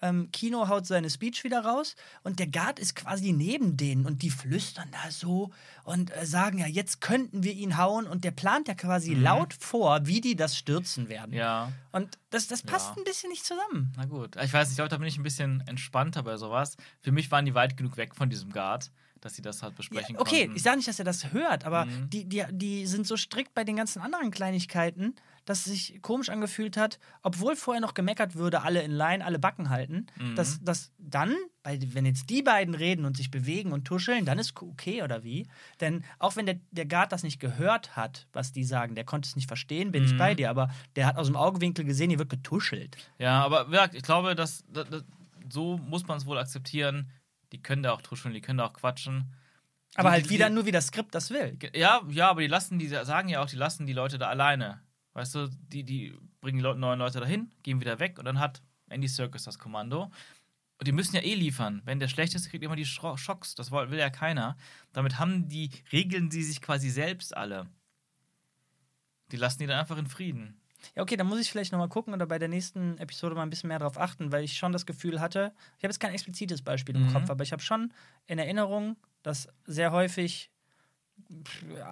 Ähm, Kino haut seine Speech wieder raus und der Guard ist quasi neben denen und die flüstern da so und äh, sagen ja, jetzt könnten wir ihn hauen und der plant ja quasi Mhm. laut vor, wie die das stürzen werden. ja, Und das, das passt Ja. ein bisschen nicht zusammen. na gut. Ich weiß nicht, ich glaube, da bin ich ein bisschen entspannter bei sowas. Für mich waren die weit genug weg von diesem Guard, dass sie das halt besprechen Ja, okay, konnten. ich sage nicht, dass er das hört, aber Mhm. die, die, die sind so strikt bei den ganzen anderen Kleinigkeiten, dass es sich komisch angefühlt hat, obwohl vorher noch gemeckert würde, alle in Line, alle Backen halten, Mhm. dass, dass dann, bei, wenn jetzt die beiden reden und sich bewegen und tuscheln, dann ist okay oder wie? Denn auch wenn der, der Guard das nicht gehört hat, was die sagen, der konnte es nicht verstehen, bin ich Mhm. bei dir, aber der hat aus dem Augenwinkel gesehen, hier wird getuschelt. Ja, aber ich glaube, dass, dass, dass so muss man es wohl akzeptieren. Die können da auch tuscheln, die können da auch quatschen. Aber Die- halt die- wieder nur, wie das Skript das will. Ja, ja, aber die lassen, die sagen ja auch, die lassen die Leute da alleine. Weißt du, die, die bringen die Leute, neuen Leute dahin, gehen wieder weg und dann hat Andy Circus das Kommando. Und die müssen ja eh liefern. Wenn der Schlechteste kriegt immer die Schocks. Das will ja keiner. Damit haben die, regeln sie sich quasi selbst alle. Die lassen die dann einfach in Frieden. Ja, okay, dann muss ich vielleicht nochmal gucken oder bei der nächsten Episode mal ein bisschen mehr drauf achten, weil ich schon das Gefühl hatte, ich habe jetzt kein explizites Beispiel im Mhm. Kopf, aber ich habe schon in Erinnerung, dass sehr häufig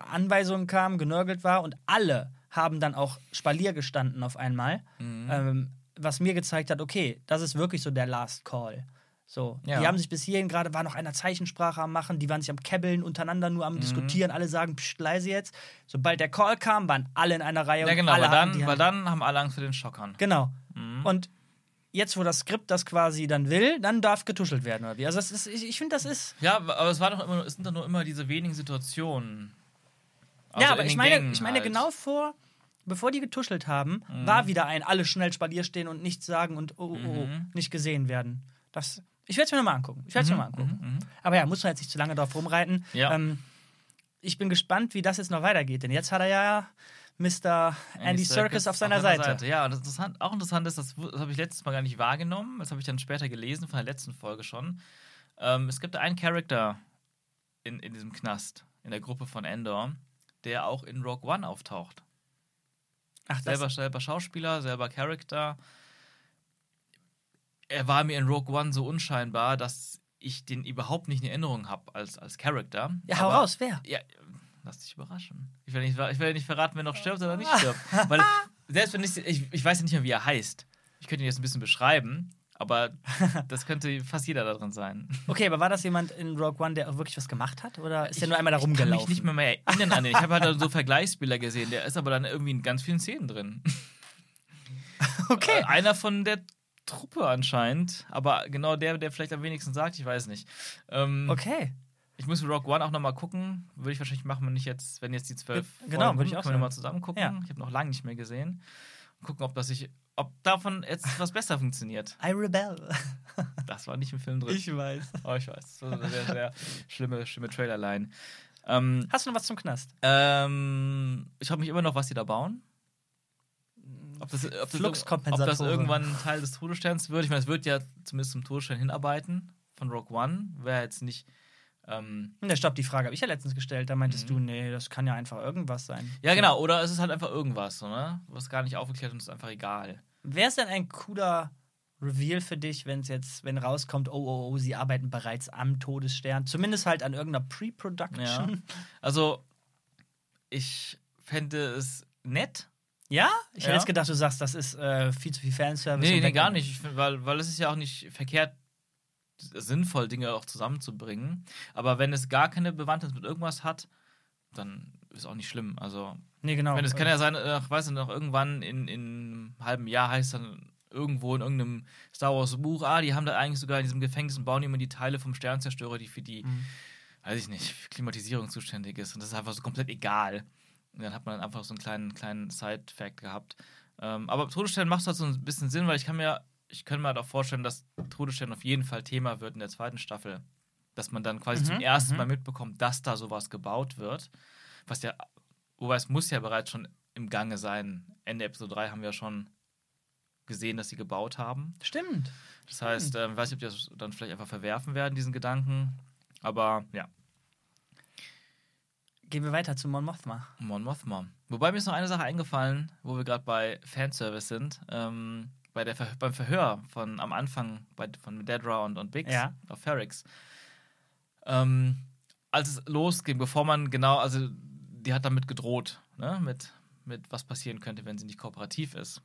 Anweisungen kamen, genörgelt war und alle haben dann auch Spalier gestanden auf einmal, Mhm. ähm, was mir gezeigt hat, okay, das ist wirklich so der Last Call. So, Ja. die haben sich bis hierhin gerade, war noch einer Zeichensprache am machen, die waren sich am Kebbeln, untereinander nur am Mhm. Diskutieren, alle sagen, pst, leise jetzt. Sobald der Call kam, waren alle in einer Reihe Ja, und genau, alle weil dann, weil dann haben alle Angst vor den Schockern. Genau. Mhm. Und jetzt, wo das Skript das quasi dann will, dann darf getuschelt werden oder wie? Also das ist, ich, ich finde, das ist. Ja, aber es, war doch immer, es sind doch nur immer diese wenigen Situationen. Also ja, aber ich meine, Gängen ich meine halt. Genau vor, bevor die getuschelt haben, war wieder ein alle schnell Spalier stehen und nichts sagen und oh, oh, oh, Mhm. nicht gesehen werden. Das, ich werde es mir nochmal angucken. Ich werde es mir mal angucken. Aber ja, muss man jetzt nicht zu lange drauf rumreiten. Mhm, Ja. Ähm, ich bin gespannt, wie das jetzt noch weitergeht, denn jetzt hat er ja Mr. Andy, Serkis auf seiner Seite. Ja, und das interessant, auch interessant ist, das, das habe ich letztes Mal gar nicht wahrgenommen, das habe ich dann später gelesen, von der letzten Folge schon. Ähm, es gibt einen Charakter in, in diesem Knast, in der Gruppe von Endor, der auch in Rogue One auftaucht. Ach, Selber, selber Schauspieler, selber Charakter. Er war mir in Rogue One so unscheinbar, dass ich den überhaupt nicht in Erinnerung habe als, als Charakter. ja, hau Aber- raus, wer? ja, lass dich überraschen. Ich will nicht, ich will nicht verraten, wer noch stirbt oder nicht stirbt. Weil selbst wenn ich, ich, ich weiß ja nicht mehr, wie er heißt. Ich könnte ihn jetzt ein bisschen beschreiben, aber das könnte fast jeder da drin sein. Okay, aber war das jemand in Rogue One, der auch wirklich was gemacht hat? Oder ist der nur einmal da Ich kann rumgelaufen? mich nicht mehr, mehr erinnern an den. Ich habe halt so Vergleichsbilder gesehen. Der ist aber dann irgendwie in ganz vielen Szenen drin. Okay. Äh, Einer von der Truppe anscheinend, aber genau der, der vielleicht am wenigsten sagt, ich weiß nicht. Ähm, Okay. Ich muss Rogue One auch nochmal gucken. Würde ich wahrscheinlich machen, wenn ich jetzt, wenn jetzt die zwölf Ge- genau, Folgen würde ich auch können wir sagen. mal zusammen gucken. Ja. Ich habe noch lange nicht mehr gesehen. Gucken, ob das sich, ob davon jetzt was besser funktioniert. I rebel. Das war nicht im Film drin. weiß. oh, ich weiß. Das war eine sehr, sehr schlimme, schlimme Trailerline. Ähm, Hast du noch was zum Knast? ähm, ich frage mich immer noch, was die da bauen. Ob das, ob, das, ob das irgendwann ein Teil des Todessterns wird. Ich meine, es wird ja zumindest zum Todesstern hinarbeiten von Rogue One. Wäre jetzt nicht. Ähm, stopp, die Frage habe ich ja letztens gestellt. Da meintest Mhm. du, nee, das kann ja einfach irgendwas sein. ja, genau. Oder es ist halt einfach irgendwas, so, ne? was gar nicht aufgeklärt und ist einfach egal. Wäre es denn ein cooler Reveal für dich, wenn es jetzt, wenn rauskommt, oh, oh, oh, sie arbeiten bereits am Todesstern? Zumindest halt an irgendeiner Pre-Production. Also, ich fände es nett. Ja? Ich hätte Ja. jetzt gedacht, du sagst, das ist äh, viel zu viel Fanservice. Nee, nee, gar nicht. Ich find, weil, weil es ist ja auch nicht verkehrt, sinnvoll Dinge auch zusammenzubringen. Aber wenn es gar keine Bewandtnis mit irgendwas hat, dann ist auch nicht schlimm. Also, Nee, genau. wenn es kann ja sein, äh, weiß ich noch, irgendwann in, in einem halben Jahr heißt dann irgendwo in irgendeinem Star Wars Buch, ah, die haben da eigentlich sogar in diesem Gefängnis und bauen immer die Teile vom Sternzerstörer, die für die, Mhm. weiß ich nicht, für Klimatisierung zuständig ist. Und das ist einfach so komplett egal. Und dann hat man einfach so einen kleinen, kleinen Side-Fact gehabt. Ähm, aber Todesstern macht halt so ein bisschen Sinn, weil ich kann mir, ich könnte mir halt auch vorstellen, dass Todesstern auf jeden Fall Thema wird in der zweiten Staffel. Dass man dann quasi Mhm, zum ersten mhm. Mal mitbekommt, dass da sowas gebaut wird. Was ja, wobei es muss ja bereits schon im Gange sein. Ende Episode 3 haben wir schon gesehen, dass sie gebaut haben. Stimmt. Das heißt, ich weiß nicht, ob die das dann vielleicht einfach verwerfen werden, diesen Gedanken. Aber ja, Gehen wir weiter zu Mon Mothma. Mon Mothma. Wobei mir ist noch eine Sache eingefallen, wo wir gerade bei Fanservice sind. Ähm, bei der Ver beim Verhör von am Anfang bei, von Dedra und, und Biggs Ja. auf Ferrix. Ähm, als es losging, bevor man genau, also die hat damit gedroht, ne, mit, mit was passieren könnte, wenn sie nicht kooperativ ist.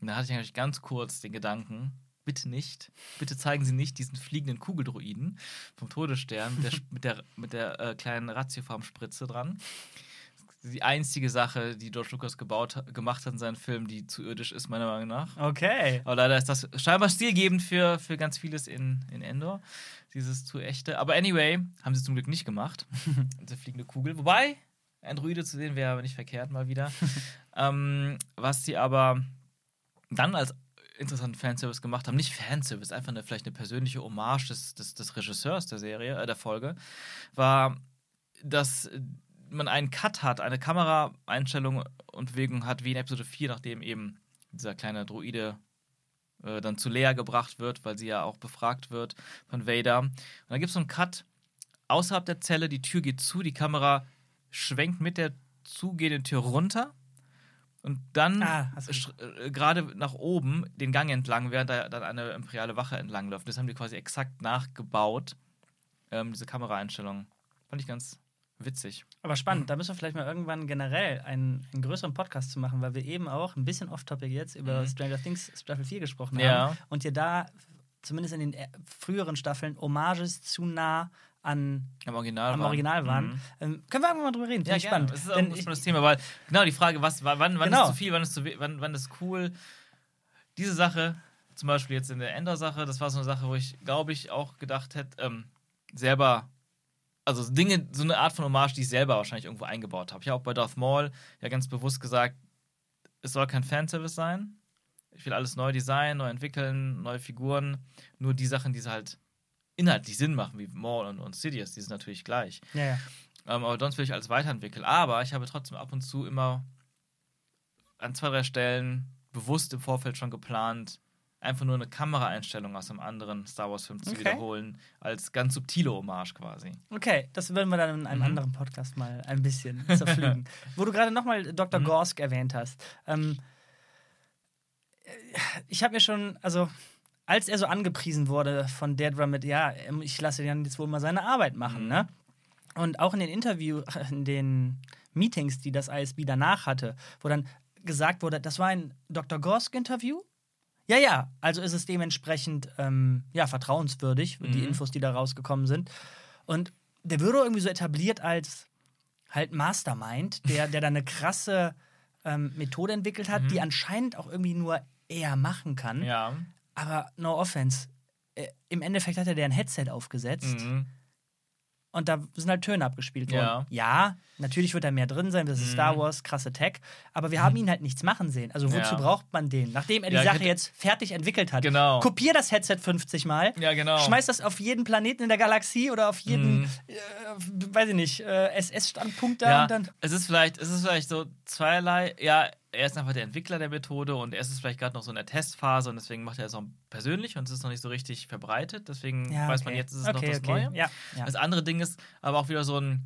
Und da hatte ich eigentlich ganz kurz den Gedanken, bitte nicht, bitte zeigen Sie nicht diesen fliegenden Kugeldruiden vom Todesstern mit der, mit der, mit der äh, kleinen Ratiofarm-Spritze dran. Die einzige Sache, die George Lucas gebaut, gemacht hat in seinen Filmen, die zu irdisch ist, meiner Meinung nach. Okay. Aber leider ist das scheinbar stilgebend für, für ganz vieles in, in Endor. Dieses zu echte. Aber anyway, haben sie zum Glück nicht gemacht. Diese fliegende Kugel. Wobei, ein Druide zu sehen wäre aber nicht verkehrt mal wieder. ähm, was sie aber dann als interessanten Fanservice gemacht haben, nicht Fanservice, einfach eine, vielleicht eine persönliche Hommage des, des, des Regisseurs der Serie, äh, der Folge, war, dass man einen Cut hat, eine Kameraeinstellung und Bewegung hat, wie in Episode 4, nachdem eben dieser kleine Droide äh, dann zu Leia gebracht wird, weil sie ja auch befragt wird von Vader. Und dann gibt es so einen Cut außerhalb der Zelle, die Tür geht zu, die Kamera schwenkt mit der zugehenden Tür runter und dann Ah, äh, gerade nach oben den Gang entlang, während da dann eine imperiale Wache entlang läuft. Das haben die quasi exakt nachgebaut, ähm, diese Kameraeinstellung. Fand ich ganz witzig. Aber spannend, da müssen wir vielleicht mal irgendwann generell einen, einen größeren Podcast zu machen, weil wir eben auch ein bisschen off-topic jetzt über Mhm. Stranger Things Staffel 4 gesprochen Ja. haben. Und dir da zumindest in den äh, früheren Staffeln Hommages zu nah an, Am Original, am waren. Original waren. Mhm. Ähm, können wir irgendwann mal drüber reden? Ja, Finde ich gerne. spannend. Das ist auch ein spannendes Thema, weil genau die Frage, was, wann, wann Genau. ist zu viel, wann ist zu wann, wann ist cool. Diese Sache zum Beispiel jetzt in der Ender-Sache, das war so eine Sache, wo ich, glaube ich, auch gedacht hätte, ähm, selber, also Dinge, so eine Art von Hommage, die ich selber wahrscheinlich irgendwo eingebaut habe. Ich habe auch bei Darth Maul ja ganz bewusst gesagt, es soll kein Fanservice sein. Ich will alles neu designen, neu entwickeln, neue Figuren. Nur die Sachen, die halt inhaltlich Sinn machen, wie Maul und, und Sidious, die sind natürlich gleich. Ja, ja. Ähm, aber sonst will ich alles weiterentwickeln. Aber ich habe trotzdem ab und zu immer an zwei, drei Stellen bewusst im Vorfeld schon geplant, einfach nur eine Kameraeinstellung aus einem anderen Star Wars-Film zu Okay. wiederholen, als ganz subtile Hommage quasi. Okay, das werden wir dann in einem Mhm. anderen Podcast mal ein bisschen zerflügen. Wo du gerade nochmal Dr. Mhm. Gorsk erwähnt hast. Ähm, ich habe mir schon, also als er so angepriesen wurde von Dedra mit, ja, ähm, ich lasse ihn jetzt wohl mal seine Arbeit machen, Mhm. ne? Und auch in den Interview, in den Meetings, die das ISB danach hatte, wo dann gesagt wurde, das war ein Dr. Gorsk-Interview. Ja, ja, also ist es dementsprechend ähm, ja, vertrauenswürdig, die Mhm. Infos, die da rausgekommen sind. Und der würde irgendwie so etabliert als halt Mastermind, der, der da eine krasse ähm, Methode entwickelt hat, die anscheinend auch irgendwie nur er machen kann. Ja. Aber no offense. Äh, Im Endeffekt hat er der ein Headset aufgesetzt Mhm. Und da sind halt Töne abgespielt worden. Ja. Ja, natürlich wird da mehr drin sein, das ist Mhm. Star Wars, krasse Tech, aber wir haben ihn halt nichts machen sehen. Also wozu Ja. braucht man den? Nachdem er die Ja, Sache jetzt fertig entwickelt hat. Genau. Kopier das Headset 50 Mal. Ja, genau. Schmeiß das auf jeden Planeten in der Galaxie oder auf jeden, Mhm. äh, weiß ich nicht, äh, SS-Standpunkt da ja, und dann. es ist vielleicht, es ist vielleicht so zweierlei. Ja, er ist einfach der Entwickler der Methode und er ist vielleicht gerade noch so in der Testphase und deswegen macht er es auch persönlich und es ist noch nicht so richtig verbreitet. Deswegen Ja, weiß okay. man jetzt, ist es okay, noch das okay. Neue. Ja, ja. Das andere Ding ist aber auch wieder so ein,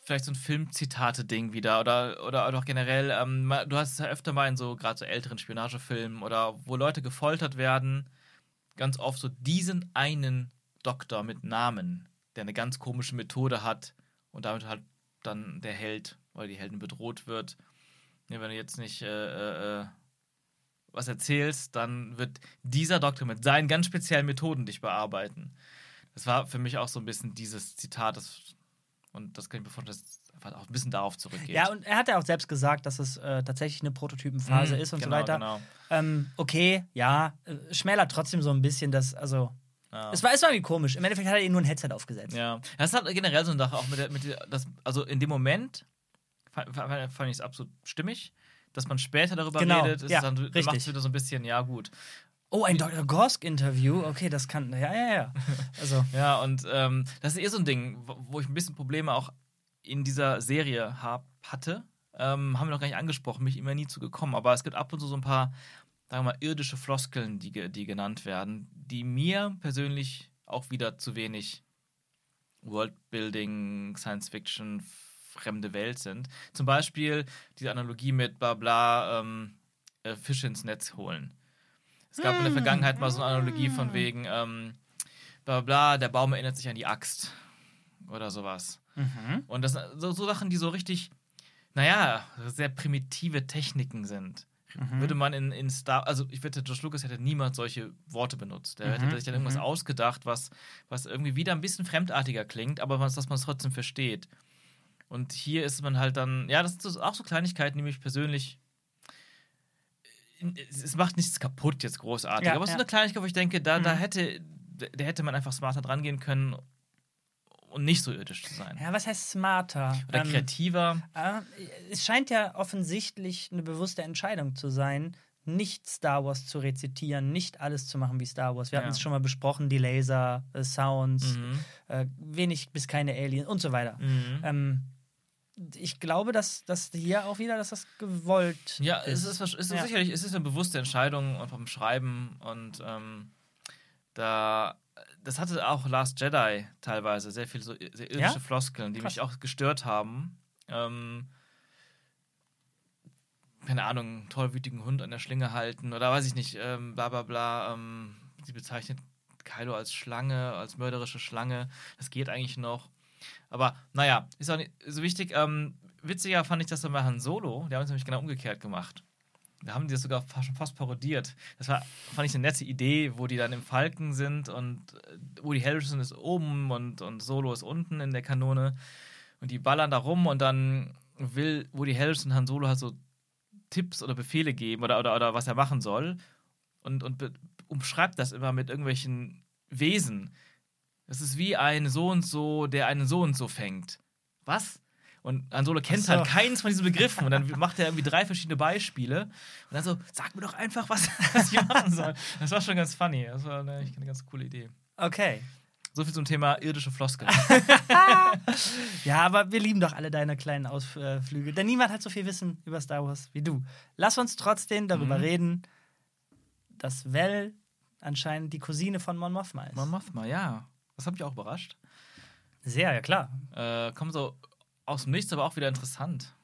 vielleicht so ein Filmzitate-Ding wieder oder, oder auch generell, ähm, du hast es ja öfter mal in so gerade so älteren Spionagefilmen oder wo Leute gefoltert werden, ganz oft so diesen einen Doktor mit Namen, der eine ganz komische Methode hat und damit halt dann der Held oder die Heldin bedroht wird. Ja, wenn du jetzt nicht äh, äh, was erzählst, dann wird dieser Doktor mit seinen ganz speziellen Methoden dich bearbeiten. Das war für mich auch so ein bisschen dieses Zitat, das, und das kann ich mir vorstellen, dass auch ein bisschen darauf zurückgeht. ja, und er hat ja auch selbst gesagt, dass es äh, tatsächlich eine Prototypenphase Mhm, ist und genau, so weiter. Genau. Ähm, okay, ja, äh, schmälert trotzdem so ein bisschen das, also. Ja. Es war, es war irgendwie komisch. Im Endeffekt hat er ihm nur ein Headset aufgesetzt. Ja, das hat generell so eine Sache auch mit der, mit der das, also in dem Moment fand, fand, ich es absolut stimmig. Dass man später darüber Genau, redet, ja, dann macht es wieder so ein bisschen, ja, gut. Oh, ein Dr. Gorsk-Interview. Okay, das kann. Ja, ja, ja. Also. Ja, und ähm, das ist eher so ein Ding, wo, wo ich ein bisschen Probleme auch in dieser Serie hab, hatte. Ähm, haben wir noch gar nicht angesprochen, mich immer nie zu gekommen. Aber es gibt ab und zu so ein paar, sagen wir mal, irdische Floskeln, die, die genannt werden, die mir persönlich auch wieder zu wenig Worldbuilding, Science Fiction, fremde Welt sind. Zum Beispiel die Analogie mit bla bla ähm, äh, Fische ins Netz holen. Es gab in der Vergangenheit mal so eine Analogie von wegen ähm, bla bla, der Baum erinnert sich an die Axt oder sowas. Mhm. Und das sind so, so Sachen, die so richtig, naja, sehr primitive Techniken sind. Würde man in, in Star, also ich wette, George Lucas hätte niemals solche Worte benutzt. Er hätte Mhm, sich dann irgendwas mhm. ausgedacht, was, was irgendwie wieder ein bisschen fremdartiger klingt, aber was, dass man es trotzdem versteht. Und hier ist man halt dann, ja, das sind auch so Kleinigkeiten, die mich persönlich. Es macht nichts kaputt jetzt großartig, Ja, aber es ist ja. eine Kleinigkeit, wo ich denke, da, da Mhm. hätte, da hätte man einfach smarter dran gehen können und nicht so irdisch zu sein. Ja, was heißt smarter? Oder Ähm, kreativer. äh, es scheint ja offensichtlich eine bewusste Entscheidung zu sein, nicht Star Wars zu rezitieren, nicht alles zu machen wie Star Wars. Wir hatten Ja. es schon mal besprochen, die Laser, äh, Sounds, Mhm. äh, wenig bis keine Aliens und so weiter. Mhm. Ähm, ich glaube, dass, dass hier auch wieder, dass das gewollt Ja, ist. es ist, es ist Ja. sicherlich, es ist eine bewusste Entscheidung und vom Schreiben und ähm, da, das hatte auch Last Jedi teilweise sehr viele so sehr irdische Ja? Floskeln, die Krass. mich auch gestört haben. Ähm, keine Ahnung, einen tollwütigen Hund an der Schlinge halten oder weiß ich nicht, ähm, bla bla bla. Ähm, sie bezeichnet Kylo als Schlange, als mörderische Schlange. Das geht eigentlich noch. Aber naja, ist auch nicht so wichtig. Ähm, witziger fand ich das dann bei Han Solo. Der haben es nämlich genau umgekehrt gemacht. Da haben die das sogar fast, fast parodiert. Das war, fand ich eine nette Idee, wo die dann im Falken sind und äh, Woody Harrison ist oben und, und Solo ist unten in der Kanone. Und die ballern da rum und dann will Woody Harrison Han Solo halt so Tipps oder Befehle geben oder, oder, oder was er machen soll. und, und umschreibt das immer mit irgendwelchen Wesen. Das ist wie ein so und so, der einen so und so fängt. Was? Und Han Solo kennt so. halt keins von diesen Begriffen. Und dann macht er irgendwie drei verschiedene Beispiele. Und dann so, sag mir doch einfach, was, was ich machen soll. Das war schon ganz funny. Das war eine, eine ganz coole Idee. Okay. So viel zum Thema irdische Floskeln. Ja, aber wir lieben doch alle deine kleinen Ausflüge. Denn niemand hat so viel Wissen über Star Wars wie du. Lass uns trotzdem darüber Mhm. reden, dass Vel anscheinend die Cousine von Mon Mothma ist. Mon Mothma, ja. Das hat mich auch überrascht. Sehr, ja klar. Äh, kommt so aus dem Nichts, aber auch wieder interessant.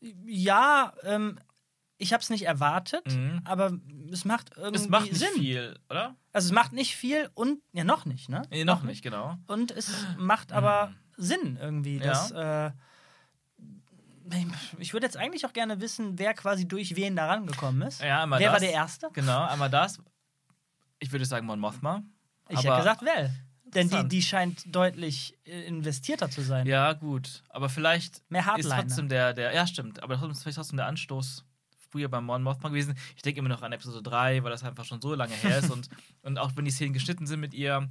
Ja, ähm, ich habe es nicht erwartet, Mhm. aber es macht irgendwie Es macht nicht Sinn. viel, oder? Also es macht nicht viel und ja noch nicht, ne? Nee, noch nicht, genau. Und es macht aber Sinn irgendwie, Ja. dass äh, ich würde jetzt eigentlich auch gerne wissen, wer quasi durch wen da rangekommen ist. Ja, einmal wer war das. der Erste? Genau, einmal das. Ich würde sagen Mon Mothma. Ich Aber- hätte gesagt Vel. Denn die, die scheint deutlich äh, investierter zu sein. Ja, gut. Aber vielleicht Mehr ist trotzdem der, der, ja stimmt, aber trotzdem ist vielleicht trotzdem der Anstoß früher beim Mon Mothma gewesen. Ich denke immer noch an Episode 3, weil das einfach schon so lange her ist und, und auch wenn die Szenen geschnitten sind mit ihr,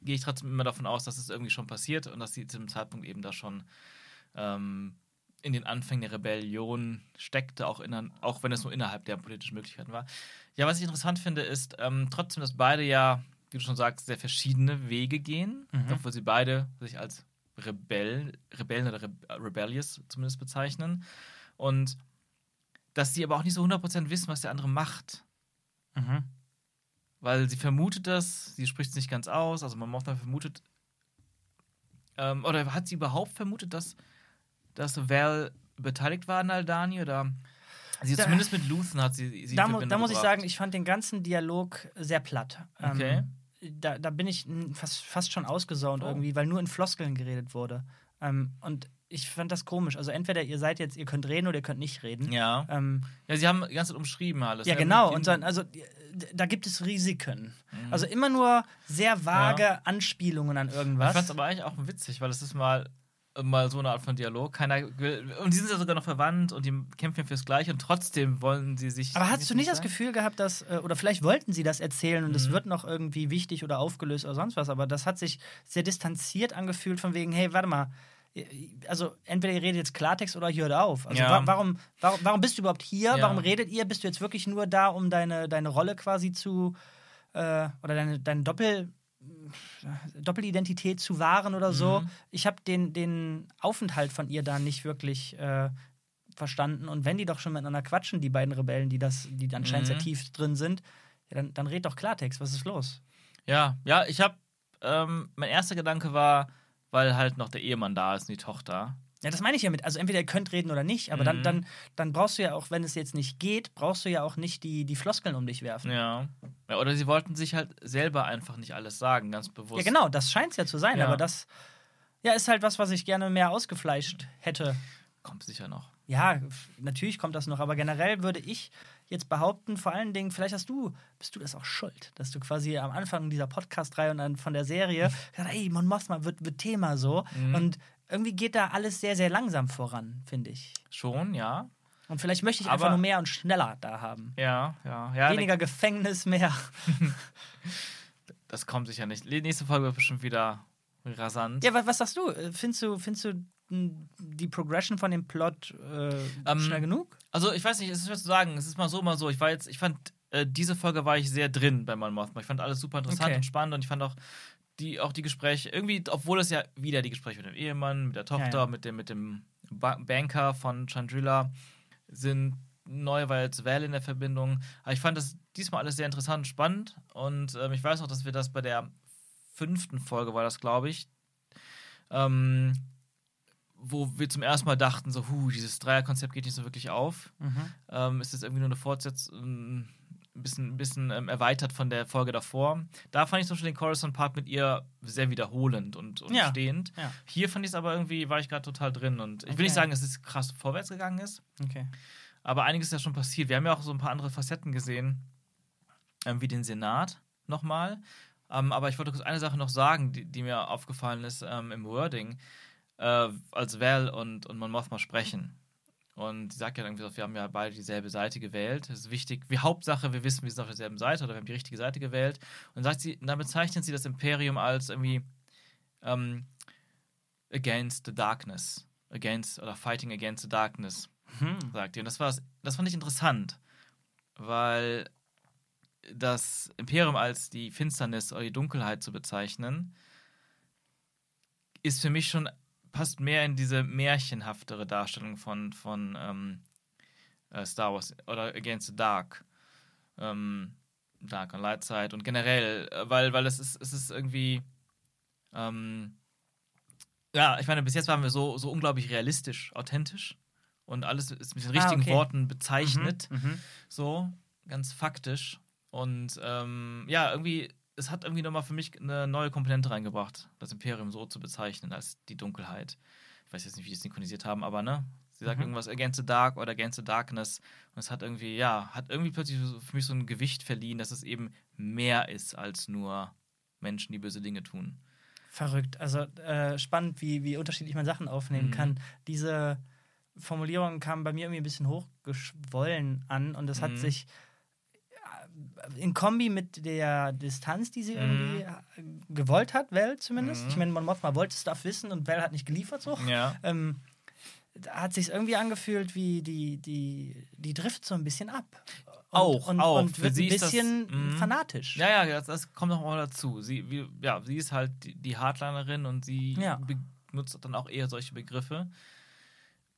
gehe ich trotzdem immer davon aus, dass es irgendwie schon passiert und dass sie zu dem Zeitpunkt eben da schon ähm, in den Anfängen der Rebellion steckte, auch, in, auch wenn es nur innerhalb der politischen Möglichkeiten war. Ja, was ich interessant finde, ist ähm, trotzdem, dass beide ja, wie du schon sagst, sehr verschiedene Wege gehen, Mhm. obwohl sie beide sich als Rebell, Rebellen oder Re Rebellious zumindest bezeichnen. Und dass sie aber auch nicht so 100% wissen, was der andere macht. Mhm. Weil sie vermutet das, sie spricht es nicht ganz aus, also man Mothma vermutet, ähm, oder hat sie überhaupt vermutet, dass, dass Val beteiligt war an Aldani oder sie Da- zumindest mit Luthen hat sie, sie Da, mu da muss ich sagen, ich fand den ganzen Dialog sehr platt. Ähm, Okay. Da, da bin ich fast, fast schon ausgesaunt Oh. irgendwie, weil nur in Floskeln geredet wurde. Ähm, und ich fand das komisch. Also entweder ihr seid jetzt, ihr könnt reden oder ihr könnt nicht reden. Ja. Ähm, ja, sie haben die ganze Zeit umschrieben alles. ja, ne? genau. Und dann, also da gibt es Risiken. Mhm. Also immer nur sehr vage Anspielungen an Ich irgendwas. fand es aber eigentlich auch witzig, weil es ist mal, mal so eine Art von Dialog. Keiner will, und die sind ja sogar noch verwandt und die kämpfen ja fürs Gleiche und trotzdem wollen sie sich. Aber hast du nicht das? Gefühl gehabt, dass, äh, oder vielleicht wollten sie das erzählen und es Mhm. wird noch irgendwie wichtig oder aufgelöst oder sonst was, aber das hat sich sehr distanziert angefühlt, von wegen, hey, warte mal, also entweder ihr redet jetzt Klartext oder ihr hört auf. Also Ja. wa warum, warum, warum bist du überhaupt hier? Ja. Warum redet ihr? Bist du jetzt wirklich nur da, um deine, deine Rolle quasi zu, äh, oder deine, deine Doppel, Doppelidentität zu wahren oder so? Mhm. Ich habe den, den Aufenthalt von ihr da nicht wirklich äh, verstanden. Und wenn die doch schon miteinander quatschen, die beiden Rebellen, die das, die anscheinend Mhm. sehr tief drin sind, ja, dann, dann red doch Klartext. Was ist los? Ja, ja, ich habe. Ähm, mein erster Gedanke war, weil halt noch der Ehemann da ist und die Tochter. Ja, das meine ich ja mit. Also entweder ihr könnt reden oder nicht, aber dann, Mhm. dann, dann brauchst du ja auch, wenn es jetzt nicht geht, brauchst du ja auch nicht die, die Floskeln um dich werfen. Ja, Ja. ja. Oder sie wollten sich halt selber einfach nicht alles sagen, ganz bewusst. genau, das scheint es ja zu sein, Ja. aber das ja, ist halt was, was ich gerne mehr ausgefleischt hätte. Kommt sicher noch. Ja, natürlich kommt das noch, aber generell würde ich jetzt behaupten, vor allen Dingen, vielleicht hast du, bist du das auch schuld, dass du quasi am Anfang dieser Podcast-Reihe und dann von der Serie gesagt hast, ey, Mon Mothma wird, wird Thema so. Mhm. Und irgendwie geht da alles sehr, sehr langsam voran, finde ich. Schon, ja. Und vielleicht möchte ich Aber- einfach nur mehr und schneller da haben. Ja, ja. ja Weniger Gefängnis, mehr. Das kommt sicher nicht. Die nächste Folge wird bestimmt wieder rasant. Ja, was, was sagst du? Äh, Findest du, findest du die Progression von dem Plot äh, Ähm, schnell genug? Also, ich weiß nicht, es ist schwer zu sagen. Es ist mal so, mal so. Ich war jetzt, ich fand, äh, diese Folge war ich sehr drin bei Mon Mothma. Ich fand alles super interessant Okay. und spannend und ich fand auch die, auch die Gespräche, irgendwie, obwohl es ja wieder die Gespräche mit dem Ehemann, mit der Tochter, Ja, ja. mit dem, mit dem ba Banker von Chandrila sind. Neu war jetzt Val in der Verbindung. Aber ich fand das diesmal alles sehr interessant spannend. Und ähm, ich weiß auch, dass wir das bei der fünften Folge war das, glaube ich, ähm, wo wir zum ersten Mal dachten, so, huh, dieses Dreierkonzept geht nicht so wirklich auf. Mhm. Ähm, ist jetzt irgendwie nur eine Fortsetzung, ein bisschen, ein bisschen ähm, erweitert von der Folge davor. Da fand ich zum Beispiel den Coruscant-Part mit ihr sehr wiederholend und, und Ja. stehend. Ja. Hier fand ich es aber irgendwie, war ich gerade total drin. Und ich will Okay. nicht sagen, dass es krass vorwärts gegangen ist, Okay. aber einiges ist ja schon passiert. Wir haben ja auch so ein paar andere Facetten gesehen, ähm, wie den Senat nochmal. Ähm, aber ich wollte kurz eine Sache noch sagen, die, die mir aufgefallen ist ähm, im Wording, äh, als Val und, und Mon Mothma sprechen. Und sie sagt ja irgendwie, so, wir haben ja beide dieselbe Seite gewählt. Das ist wichtig. Wie Hauptsache, wir wissen, wir sind auf derselben Seite oder wir haben die richtige Seite gewählt. Und sagt sie, dann bezeichnet sie das Imperium als irgendwie ähm, against the darkness. Against oder fighting against the darkness, Hm. sagt sie. Und das war das fand ich interessant, weil das Imperium als die Finsternis oder die Dunkelheit zu bezeichnen, ist für mich schon passt mehr in diese märchenhaftere Darstellung von, von ähm, äh, Star Wars oder Against the Dark. Ähm, Dark und Light Side und generell, äh, weil, weil es ist, es ist irgendwie ähm, ja, ich meine, bis jetzt waren wir so, so unglaublich realistisch, authentisch und alles ist mit den Ah, richtigen okay. Worten bezeichnet, Mhm. Mhm. so ganz faktisch und ähm, ja, irgendwie es hat irgendwie nochmal für mich eine neue Komponente reingebracht, das Imperium so zu bezeichnen als die Dunkelheit. Ich weiß jetzt nicht, wie die es synchronisiert haben, aber ne? Sie sagt Mhm. irgendwas Against the Dark oder Against the Darkness. Und es hat irgendwie, ja, hat irgendwie plötzlich für mich so ein Gewicht verliehen, dass es eben mehr ist als nur Menschen, die böse Dinge tun. Verrückt. Also äh, spannend, wie, wie unterschiedlich man Sachen aufnehmen Mhm. kann. Diese Formulierung kam bei mir irgendwie ein bisschen hochgeschwollen an und es hat Mhm. sich äh, in Kombi mit der Distanz, die sie Mhm. irgendwie äh, gewollt hat, Val zumindest. Mhm. Ich meine, Mothma wollte Stuff wissen und Val hat nicht geliefert so. Ja. Ähm, hat sich irgendwie angefühlt, wie die, die, die trifft so ein bisschen ab. Und, Auch, und, auch. Und wird sie ein ist das- bisschen mhm. fanatisch. Ja, ja, das, das kommt noch mal dazu. Sie, wie, ja, sie ist halt die, die Hardlinerin und sie Ja. benutzt dann auch eher solche Begriffe,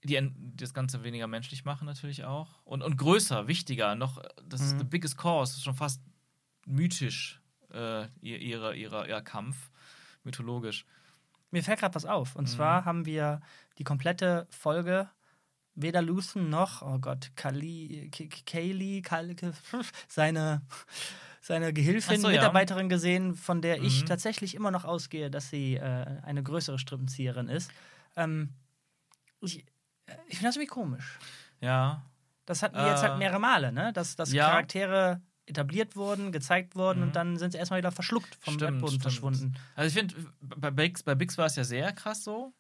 die das Ganze weniger menschlich machen natürlich auch. Und, und größer, wichtiger, noch, das ist Mhm. the biggest cause, ist schon fast mythisch, äh, ihr, ihre, ihre, ihr Kampf, mythologisch. Mir fällt gerade was auf. Und Mhm. zwar haben wir die komplette Folge weder Luthen noch, oh Gott, Kali, Kaylee, seine, seine Gehilfin, so, ja. Mitarbeiterin gesehen, von der ich Mhm. tatsächlich immer noch ausgehe, dass sie äh, eine größere Strippenzieherin ist. Ähm, ich ich finde das irgendwie komisch. Ja. Das hatten wir jetzt halt Äh, mehrere Male, ne? Dass, dass ja. Charaktere etabliert wurden, gezeigt wurden Mhm. und dann sind sie erstmal wieder verschluckt vom Stimmt, Erdboden stimmt. verschwunden. Also ich finde, bei Bix, bei Bix war es ja sehr krass so.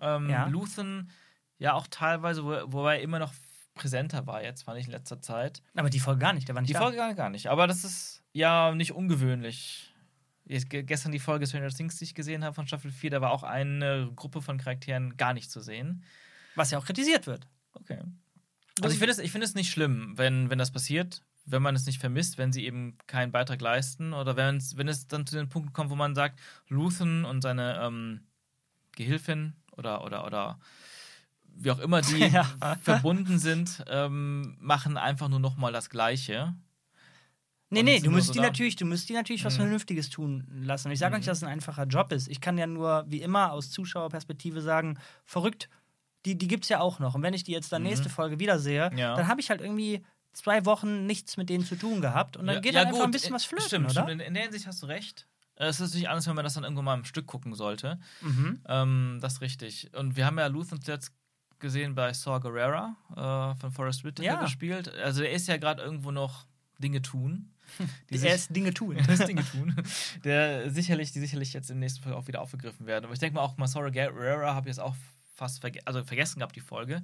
Ähm, Ja. Luthen ja auch teilweise, wo, wobei er immer noch präsenter war jetzt, fand ich in letzter Zeit. Aber die Folge gar nicht, der war nicht Die da. Folge gar, gar nicht. Aber das ist ja nicht ungewöhnlich. Ge- gestern die Folge Stranger Things, die ich gesehen habe von Staffel 4, da war auch eine Gruppe von Charakteren gar nicht zu sehen. Was ja auch kritisiert wird. Okay. Also ich finde es, ich finde es nicht schlimm, wenn, wenn das passiert, wenn man es nicht vermisst, wenn sie eben keinen Beitrag leisten oder wenn es, wenn es dann zu den Punkten kommt, wo man sagt, Luthen und seine ähm, Gehilfin oder, oder, oder wie auch immer die Ja. verbunden sind, ähm, machen einfach nur nochmal das Gleiche. Nee, Und nee, du so die natürlich, du musst die natürlich was Mhm. Vernünftiges tun lassen. Ich sage auch Mhm. nicht, dass es ein einfacher Job ist. Ich kann ja nur, wie immer, aus Zuschauerperspektive sagen, verrückt, die, die gibt es ja auch noch. Und wenn ich die jetzt dann Mhm. nächste Folge wiedersehe, Ja. dann habe ich halt irgendwie zwei Wochen nichts mit denen zu tun gehabt. Und dann Ja, geht ja, dann einfach ein bisschen äh, was flöten, stimmt, oder? Stimmt. In, der Hinsicht hast du recht. Äh, Es ist natürlich anders, wenn man das dann irgendwann mal im Stück gucken sollte. Mhm. Ähm, das ist richtig. Und wir haben ja Luthen jetzt gesehen bei Saw Gerrera äh, von Forrest Whitaker Ja. gespielt. Also er ist ja gerade irgendwo noch Dinge tun. Die sich- erst Dinge tun. das Dinge tun. Der sicherlich, die sicherlich jetzt in der nächsten Folge auch wieder aufgegriffen werden. Aber ich denke mal auch mal Saw Gerrera habe ich jetzt auch fast verge also vergessen gehabt, die Folge.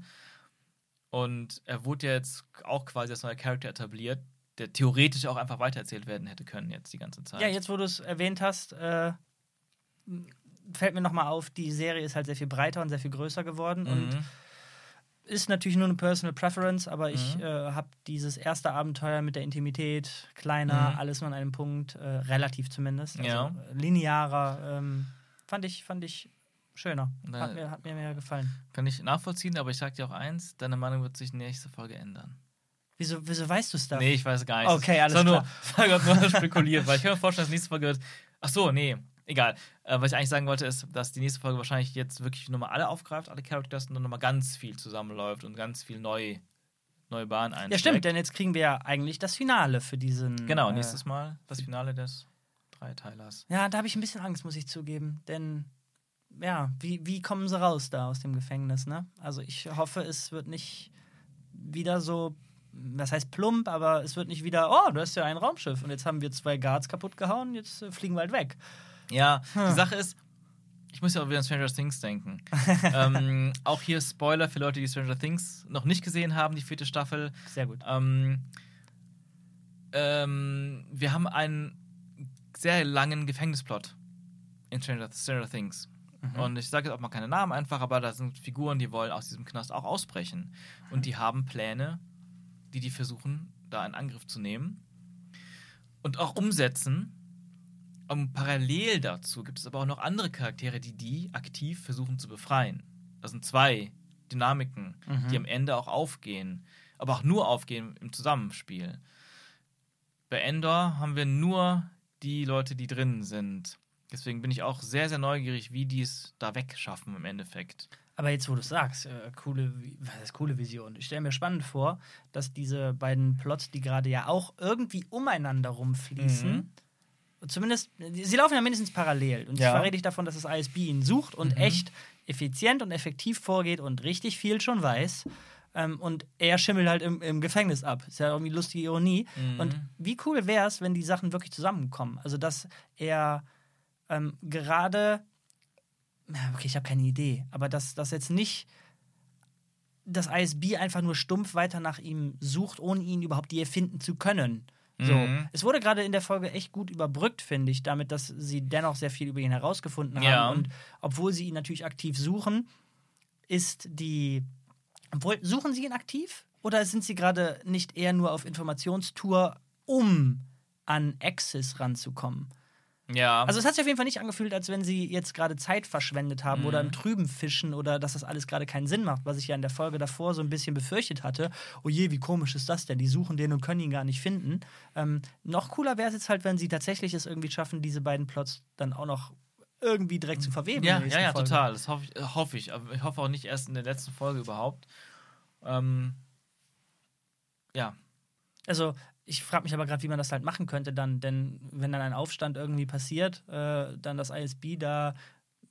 Und er wurde ja jetzt auch quasi als neuer Charakter etabliert, der theoretisch auch einfach weitererzählt werden hätte können jetzt die ganze Zeit. Ja, jetzt wo du es erwähnt hast, äh, fällt mir nochmal auf, die Serie ist halt sehr viel breiter und sehr viel größer geworden. Und Mhm. ist natürlich nur eine Personal Preference, aber ich Mhm. äh, habe dieses erste Abenteuer mit der Intimität, kleiner, Mhm. alles nur an einem Punkt, äh, relativ zumindest, also Ja. linearer, ähm, fand ich, fand ich schöner. Na, Hat mir, hat mir mehr gefallen. Kann ich nachvollziehen, aber ich sag dir auch eins, deine Meinung wird sich nächste Folge ändern. Wieso, wieso weißt du es da? Nee, ich weiß gar nicht. Okay, alles nur, klar. war gerade nur spekuliert, weil ich kann mir vorstellen, dass nächste Folge wird. Ach so, nee, egal. Äh, was ich eigentlich sagen wollte, ist, dass die nächste Folge wahrscheinlich jetzt wirklich nochmal alle aufgreift, alle Characters und dann nochmal ganz viel zusammenläuft und ganz viel neu, neue Bahn einschlägt. Ja, stimmt, denn jetzt kriegen wir ja eigentlich das Finale für diesen. Genau, äh, nächstes Mal das Finale des Dreiteilers. Ja, da habe ich ein bisschen Angst, muss ich zugeben. Denn, ja, wie, wie kommen sie raus da aus dem Gefängnis, ne? Also ich hoffe, es wird nicht wieder so, was heißt plump, aber es wird nicht wieder, oh, du hast ja ein Raumschiff und jetzt haben wir zwei Guards kaputt gehauen, jetzt äh, fliegen wir halt weg. Ja, Hm. die Sache ist, Ich muss ja auch wieder an Stranger Things denken. ähm, auch hier Spoiler für Leute, die Stranger Things noch nicht gesehen haben, die vierte Staffel. Sehr gut. Ähm, ähm, wir haben einen sehr langen Gefängnisplot in Stranger, Stranger Things. Und ich sage jetzt auch mal keine Namen einfach, aber da sind Figuren, die wollen aus diesem Knast auch ausbrechen. Und die haben Pläne, die die versuchen, da in Angriff zu nehmen und auch umsetzen. Und parallel dazu gibt es aber auch noch andere Charaktere, die die aktiv versuchen zu befreien. Das sind zwei Dynamiken, Mhm. die am Ende auch aufgehen, aber auch nur aufgehen im Zusammenspiel. Bei Endor haben wir nur die Leute, die drin sind. Deswegen bin ich auch sehr, sehr neugierig, wie die es da wegschaffen im Endeffekt. Aber jetzt, wo du es sagst, äh, coole, was heißt coole Vision. Ich stelle mir spannend vor, dass diese beiden Plots, die gerade ja auch irgendwie umeinander rumfließen, Mhm. zumindest, sie laufen ja mindestens parallel. Und Ja. ich verrate dich davon, dass das ISB ihn sucht und Mhm. echt effizient und effektiv vorgeht und richtig viel schon weiß. Ähm, und er schimmelt halt im, im Gefängnis ab. Ist ja irgendwie lustige Ironie. Mhm. Und wie cool wäre es, wenn die Sachen wirklich zusammenkommen? Also, dass er ähm, gerade. Okay, ich habe keine Idee. Aber dass das jetzt nicht das ISB einfach nur stumpf weiter nach ihm sucht, ohne ihn überhaupt je finden zu können. So. Mhm. Es wurde gerade in der Folge echt gut überbrückt, finde ich, damit, dass sie dennoch sehr viel über ihn herausgefunden haben. Ja. Und obwohl sie ihn natürlich aktiv suchen, ist die. Obwohl, suchen sie ihn aktiv? Oder sind sie gerade nicht eher nur auf Informationstour, um an Access ranzukommen? Ja. Also es hat sich auf jeden Fall nicht angefühlt, als wenn sie jetzt gerade Zeit verschwendet haben oder Mhm. im Trüben fischen oder dass das alles gerade keinen Sinn macht, was ich ja in der Folge davor so ein bisschen befürchtet hatte. Oh je, wie komisch ist das denn? Die suchen den und können ihn gar nicht finden. Ähm, noch cooler wäre es jetzt halt, wenn sie tatsächlich es irgendwie schaffen, diese beiden Plots dann auch noch irgendwie direkt zu verweben. Ja, ja, ja, Folge. total. Das hoffe ich, äh, hoffe ich. Aber ich hoffe auch nicht erst in der letzten Folge überhaupt. Ähm, ja. Also ich frage mich aber gerade, wie man das halt machen könnte dann, denn wenn dann ein Aufstand irgendwie passiert, äh, dann das ISB da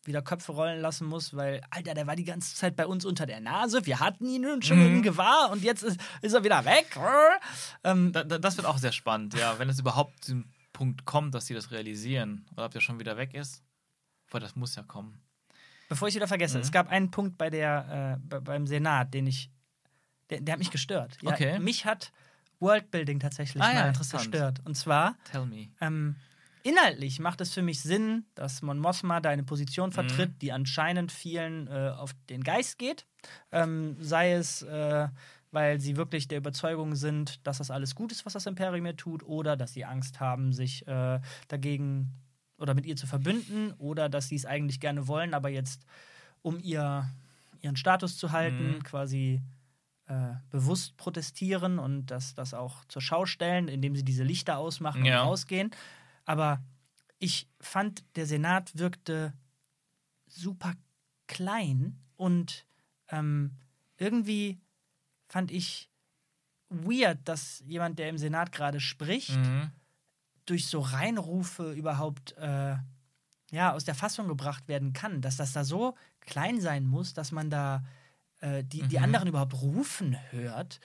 wieder Köpfe rollen lassen muss, weil, Alter, der war die ganze Zeit bei uns unter der Nase, wir hatten ihn nun schon Mhm. im Gewahr und jetzt ist, ist er wieder weg. Ähm, Da, da, das wird auch sehr spannend, ja. Wenn es überhaupt zu dem Punkt kommt, dass sie das realisieren. Oder ob der schon wieder weg ist. Weil das muss ja kommen. bevor ich wieder vergesse, Mhm. es gab einen Punkt bei der, äh, be- beim Senat, den ich, der, der hat mich gestört. Ja, Okay. Mich hat Worldbuilding tatsächlich Ah ja, mal interessant. gestört. Und zwar Tell me. Ähm, inhaltlich macht es für mich Sinn, dass Mon Mothma da eine Position vertritt, Mhm. die anscheinend vielen äh, auf den Geist geht. Ähm, sei es, äh, weil sie wirklich der Überzeugung sind, dass das alles gut ist, was das Imperium hier tut, oder dass sie Angst haben, sich äh, dagegen oder mit ihr zu verbünden, oder dass sie es eigentlich gerne wollen, aber jetzt, um ihr, ihren Status zu halten, Mhm. quasi äh, bewusst protestieren und das, das auch zur Schau stellen, indem sie diese Lichter ausmachen Ja. und rausgehen. Aber ich fand, der Senat wirkte super klein und ähm, irgendwie fand ich weird, dass jemand, der im Senat gerade spricht, Mhm. durch so Reinrufe überhaupt äh, ja, aus der Fassung gebracht werden kann. Dass das da so klein sein muss, dass man da äh, die, die Mhm. anderen überhaupt rufen hört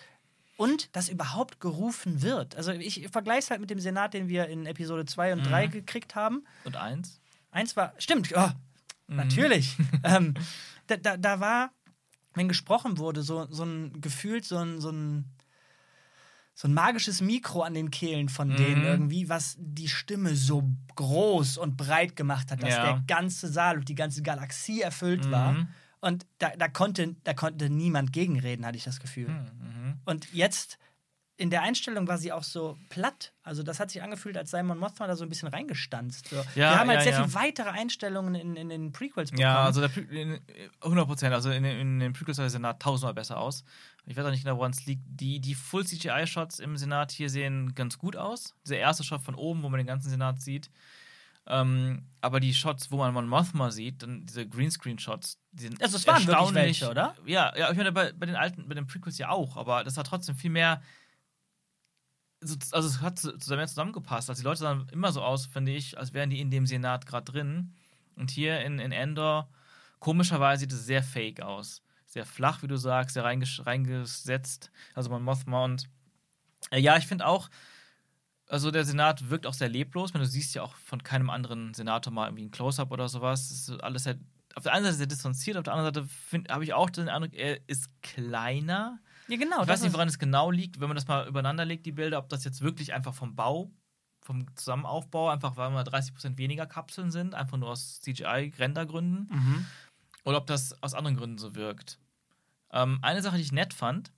und dass überhaupt gerufen wird. Also ich vergleiche es halt mit dem Senat, den wir in Episode 2 und Mhm. 3 gekriegt haben. Und eins? Eins war, stimmt, oh, Mhm. natürlich. ähm, da, da, da war, wenn gesprochen wurde, so, so ein gefühlt so ein, so ein so ein magisches Mikro an den Kehlen von denen Mhm. irgendwie, was die Stimme so groß und breit gemacht hat, dass Ja. der ganze Saal und die ganze Galaxie erfüllt war. Und da, da, konnte, da konnte niemand gegenreden, hatte ich das Gefühl. Mhm. Und jetzt in der Einstellung war sie auch so platt. Also das hat sich angefühlt, als sei Mon Mothma da so ein bisschen reingestanzt. So. Ja, Wir haben halt ja, sehr ja. viel weitere Einstellungen in, in den Prequels bekommen. Ja, also der in- 100 Prozent. Also in, in den Prequels sah der Senat tausendmal besser aus. Ich weiß auch nicht genau, woran es liegt. Die, die Full CGI-Shots im Senat hier sehen ganz gut aus. Dieser erste Shot von oben, wo man den ganzen Senat sieht. Ähm, aber die Shots, wo man Mon Mothma sieht, dann diese Greenscreen-Shots, die sind Also es waren wirklich erstaunlich- welche, oder? Ja, ja, ich meine, bei, bei den alten, bei den Prequels ja auch, aber das hat trotzdem viel mehr. so- Also es hat zusammen zusammengepasst. Also die Leute sahen immer so aus, finde ich, als wären die in dem Senat gerade drin. Und hier in, in Endor, komischerweise sieht es sehr fake aus. Sehr flach, wie du sagst, sehr reinges reingesetzt. Also Mon Mothma und äh, ja, ich finde auch, Also der Senat wirkt auch sehr leblos. Du siehst ja auch von keinem anderen Senator mal irgendwie ein Close-up oder sowas. Das ist alles sehr, auf der einen Seite sehr distanziert, auf der anderen Seite habe ich auch den Eindruck, er ist kleiner. Ja, genau. Ich weiß nicht, woran es genau liegt, wenn man das mal übereinander legt, die Bilder, ob das jetzt wirklich einfach vom Bau, vom Zusammenaufbau, einfach weil mal 30% weniger Kapseln sind, einfach nur aus CGI-Rendergründen, Mhm. oder ob das aus anderen Gründen so wirkt. Ähm, eine Sache, die ich nett fand,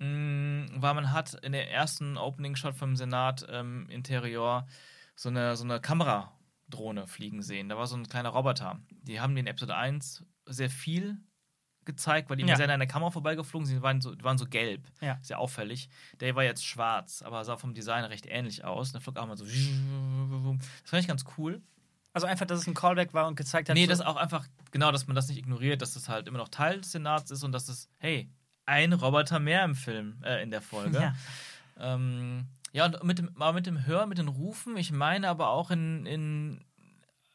mh, war, man hat in der ersten Opening-Shot vom Senat ähm, Interior so eine, so eine Kameradrohne fliegen sehen. Da war so ein kleiner Roboter. Die haben die in Episode 1 sehr viel gezeigt, weil die Ja. sehr an der Kamera vorbeigeflogen sind. Die waren so, die waren so gelb. Ja. Sehr auffällig. Der war jetzt schwarz, aber sah vom Design recht ähnlich aus. Der flog auch mal so. Das fand ich ganz cool. Also einfach, dass es ein Callback war und gezeigt hat. Nee, so, das auch einfach, genau, dass man das nicht ignoriert, dass das halt immer noch Teil des Senats ist und dass es, hey, ein Roboter mehr im Film, äh, in der Folge. Ja. Ähm, ja, und mit dem, aber mit dem Hören, mit den Rufen, ich meine aber auch in, in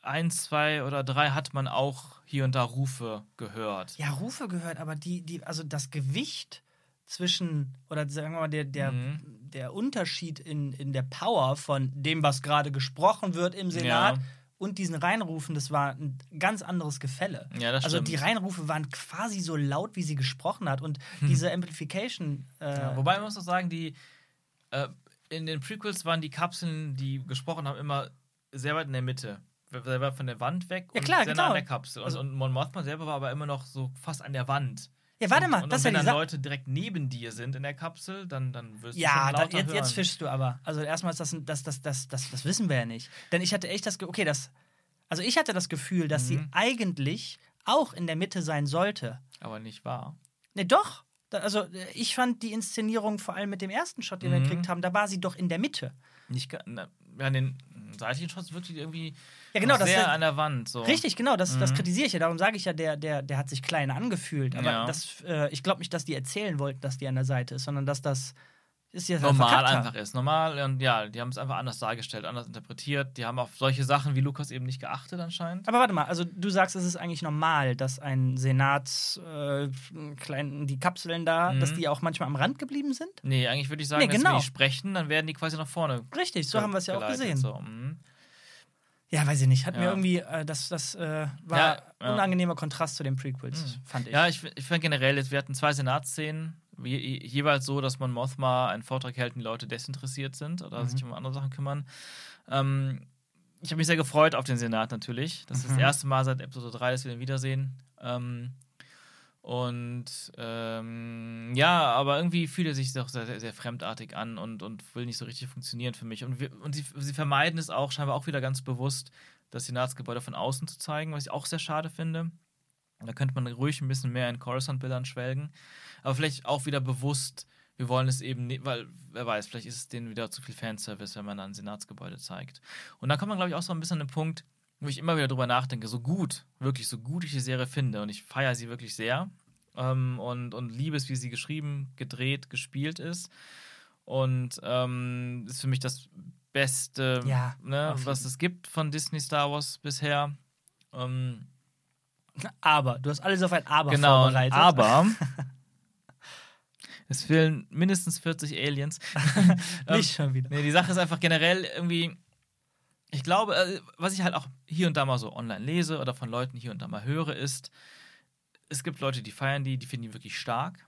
eins, zwei oder drei hat man auch hier und da Rufe gehört. ja, Rufe gehört, aber die, die, also das Gewicht zwischen, oder sagen wir mal, der, der, Mhm. der Unterschied in, in der Power von dem, was gerade gesprochen wird im Senat Ja. Und diesen Reinrufen, das war ein ganz anderes Gefälle. Ja, das also die Reinrufe waren quasi so laut, wie sie gesprochen hat. Und diese Amplification. Äh, Hm. Ja, wobei man muss auch sagen, die äh, in den Prequels waren die Kapseln, die gesprochen haben, immer sehr weit in der Mitte. Sehr weit von der Wand weg Ja, und klar, sehr genau. nah an der Kapsel. Und, Also- und Mon Mothma selber war aber immer noch so fast an der Wand. Ja, warte mal, und, das und ja wenn dann. Leute direkt neben dir sind in der Kapsel, dann, dann wirst du Ja, schon da, lauter jetzt, hören. jetzt fischst du aber. Also erstmal ist das, ein- das, das, das, das, das wissen wir ja nicht. Denn ich hatte echt das, okay, das, also ich hatte das Gefühl, dass sie Mhm. eigentlich auch in der Mitte sein sollte. aber nicht wahr. Ne, doch. Also äh, ich fand die Inszenierung vor allem mit dem ersten Shot, den wir Mhm. gekriegt haben, da war sie doch in der Mitte. Nicht, na, ja, in den seitlichen Shots wirklich irgendwie Ja, genau, noch das sehr ist- an der Wand. So. Richtig, genau, das, das Mhm. kritisiere ich ja. Darum sage ich ja, der, der, der hat sich klein angefühlt. Aber Ja. das, äh, ich glaube nicht, dass die erzählen wollten, dass die an der Seite ist, sondern dass das ist ja normal verkackt haben. einfach ist. Normal und ja, die haben es einfach anders dargestellt, anders interpretiert. Die haben auf solche Sachen wie Lukas eben nicht geachtet anscheinend. Aber warte mal, also du sagst, es ist eigentlich normal, dass ein Senat, äh, klein, die Kapseln da, Mhm. dass die auch manchmal am Rand geblieben sind? Nee, eigentlich würde ich sagen, Nee, genau. wenn die sprechen, dann werden die quasi nach vorne. Richtig, so haben wir es ja auch gesehen. So. mhm. Ja, weiß ich nicht. Hat mir Ja. irgendwie, äh, das, das äh, war Ja, ja. unangenehmer Kontrast zu den Prequels, Mhm. fand ich. Ja, ich, ich fand generell, wir hatten zwei Senatsszenen, je, jeweils so, dass man Mothma einen Vortrag hält und die Leute desinteressiert sind oder Mhm. sich um andere Sachen kümmern. Ähm, ich habe mich sehr gefreut auf den Senat natürlich. Das ist Mhm. das erste Mal seit Episode 3, dass wir den wiedersehen. Ähm, und ähm, ja, aber irgendwie fühlt er sich doch sehr, sehr, sehr fremdartig an und, und will nicht so richtig funktionieren für mich. Und, wir, und sie, sie vermeiden es auch scheinbar auch wieder ganz bewusst, das Senatsgebäude von außen zu zeigen, was ich auch sehr schade finde. Da könnte man ruhig ein bisschen mehr in Coruscant-Bildern schwelgen. Aber vielleicht auch wieder bewusst, wir wollen es eben nicht, weil wer weiß, vielleicht ist es denen wieder zu viel Fanservice, wenn man ein Senatsgebäude zeigt. Und da kommt man, glaube ich, auch so ein bisschen an den Punkt, wo ich immer wieder drüber nachdenke, so gut, wirklich so gut ich die Serie finde und ich feiere sie wirklich sehr ähm, und, und liebe es, wie sie geschrieben, gedreht, gespielt ist. Und ähm, ist für mich das Beste, Ja, ne, was es gibt von Disney Star Wars bisher. Ähm, Aber, du hast alles auf ein Aber genau, vorbereitet. aber es fehlen mindestens 40 Aliens. Ähm, Nicht schon wieder. Nee, die Sache ist einfach generell irgendwie, ich glaube, äh, was ich halt auch hier und da mal so online lese oder von Leuten hier und da mal höre, ist, es gibt Leute, die feiern die, die finden die wirklich stark.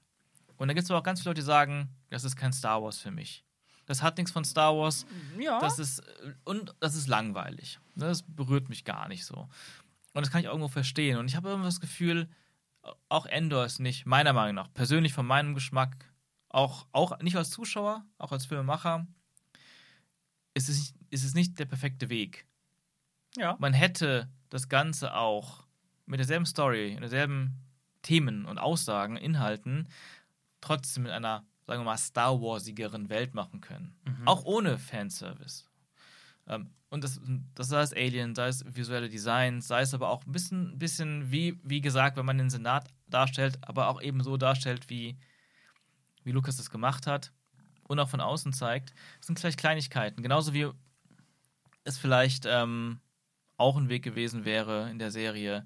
Und dann gibt es aber auch ganz viele Leute, die sagen, das ist kein Star Wars für mich. Das hat nichts von Star Wars. Ja. Das ist, äh, und das ist langweilig. Ne, Das berührt mich gar nicht so. Und das kann ich irgendwo verstehen. Und ich habe immer das Gefühl, auch Endor ist nicht, meiner Meinung nach, persönlich von meinem Geschmack, auch, auch nicht als Zuschauer, auch als Filmemacher, ist es, nicht- ist es nicht der perfekte Weg. ja. Man hätte das Ganze auch mit derselben Story, mit derselben Themen und Aussagen, Inhalten, trotzdem mit einer, sagen wir mal, Star Warsigeren Welt machen können. Mhm. Auch ohne Fanservice. Ähm, und das, das sei es Alien, sei es visuelle Designs, sei es aber auch ein bisschen, bisschen wie, wie gesagt, wenn man den Senat darstellt, aber auch eben so darstellt, wie, wie Lukas das gemacht hat und auch von außen zeigt. Das sind vielleicht Kleinigkeiten. Genauso wie es vielleicht ähm, auch ein Weg gewesen wäre in der Serie,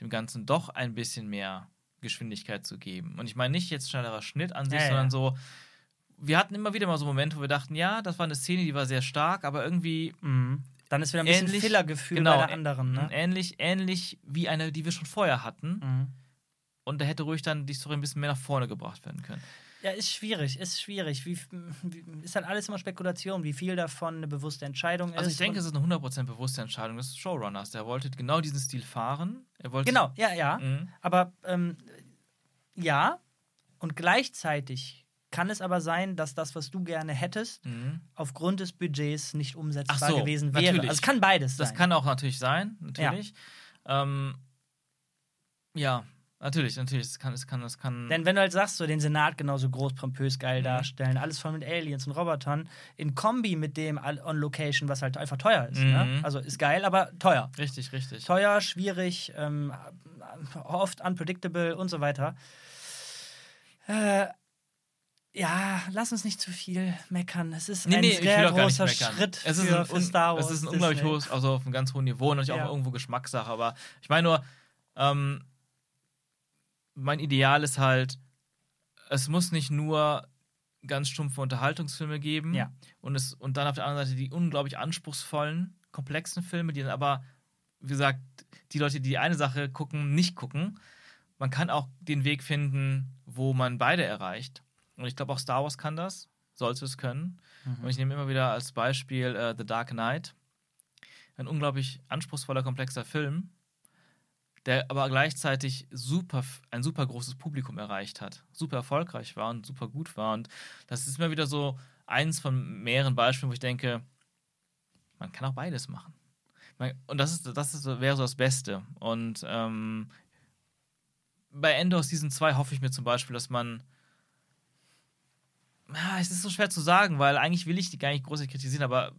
dem Ganzen doch ein bisschen mehr Geschwindigkeit zu geben. Und ich meine nicht jetzt schnellerer Schnitt an sich, Ja, ja. sondern so, wir hatten immer wieder mal so Momente, wo wir dachten, ja, das war eine Szene, die war sehr stark, aber irgendwie Mhm. Dann ist wieder ein bisschen Ähnlich- Fillergefühl genau, bei der anderen. Ne? ähnlich, ähnlich wie eine, die wir schon vorher hatten. Mhm. Und da hätte ruhig dann die Story ein bisschen mehr nach vorne gebracht werden können. Ja, ist schwierig, ist schwierig. Wie, wie, ist halt alles immer Spekulation, wie viel davon eine bewusste Entscheidung Also ist. ich denke, es ist eine 100% bewusste Entscheidung des Showrunners. Der wollte genau diesen Stil fahren. Er wollte Genau, ja, ja. Mhm. Aber ähm, ja, und gleichzeitig kann es aber sein, dass das, was du gerne hättest, Mhm. aufgrund des Budgets nicht umsetzbar so, gewesen wäre. natürlich. Also es kann beides Das sein. kann auch natürlich sein, natürlich. Ja, ähm, ja natürlich, natürlich. Es kann, es kann, es kann. Denn wenn du halt sagst, so den Senat genauso groß, pompös, geil Mhm. darstellen, alles voll mit Aliens und Robotern, in Kombi mit dem on Location, was halt einfach teuer ist. Mhm. Ne? Also ist geil, aber teuer. richtig, richtig. Teuer, schwierig, ähm, oft unpredictable und so weiter. Äh, ja, lass uns nicht zu viel meckern. Es ist Nee, ein nee, sehr großer. Schritt es ist für, ein, für Star Wars. Es ist ein unglaublich Disney. hohes, also auf einem ganz hohen Niveau, natürlich Ja. auch irgendwo Geschmackssache, aber ich meine nur, ähm, mein Ideal ist halt, es muss nicht nur ganz stumpfe Unterhaltungsfilme geben Ja. und, es, und dann auf der anderen Seite die unglaublich anspruchsvollen, komplexen Filme, die dann aber, wie gesagt, die Leute, die eine Sache gucken, nicht gucken. Man kann auch den Weg finden, wo man beide erreicht. Und ich glaube, auch Star Wars kann das, sollte es können. Und ich nehme immer wieder als Beispiel äh, The Dark Knight. Ein unglaublich anspruchsvoller, komplexer Film, der aber gleichzeitig super, ein super großes Publikum erreicht hat. Super erfolgreich war und super gut war. Und das ist immer wieder so eins von mehreren Beispielen, wo ich denke, man kann auch beides machen. Und das, ist, das ist, wäre so das Beste. Und ähm, bei Endor Season 2 hoffe ich mir zum Beispiel, dass man es ist so schwer zu sagen, weil eigentlich will ich die gar nicht groß kritisieren, aber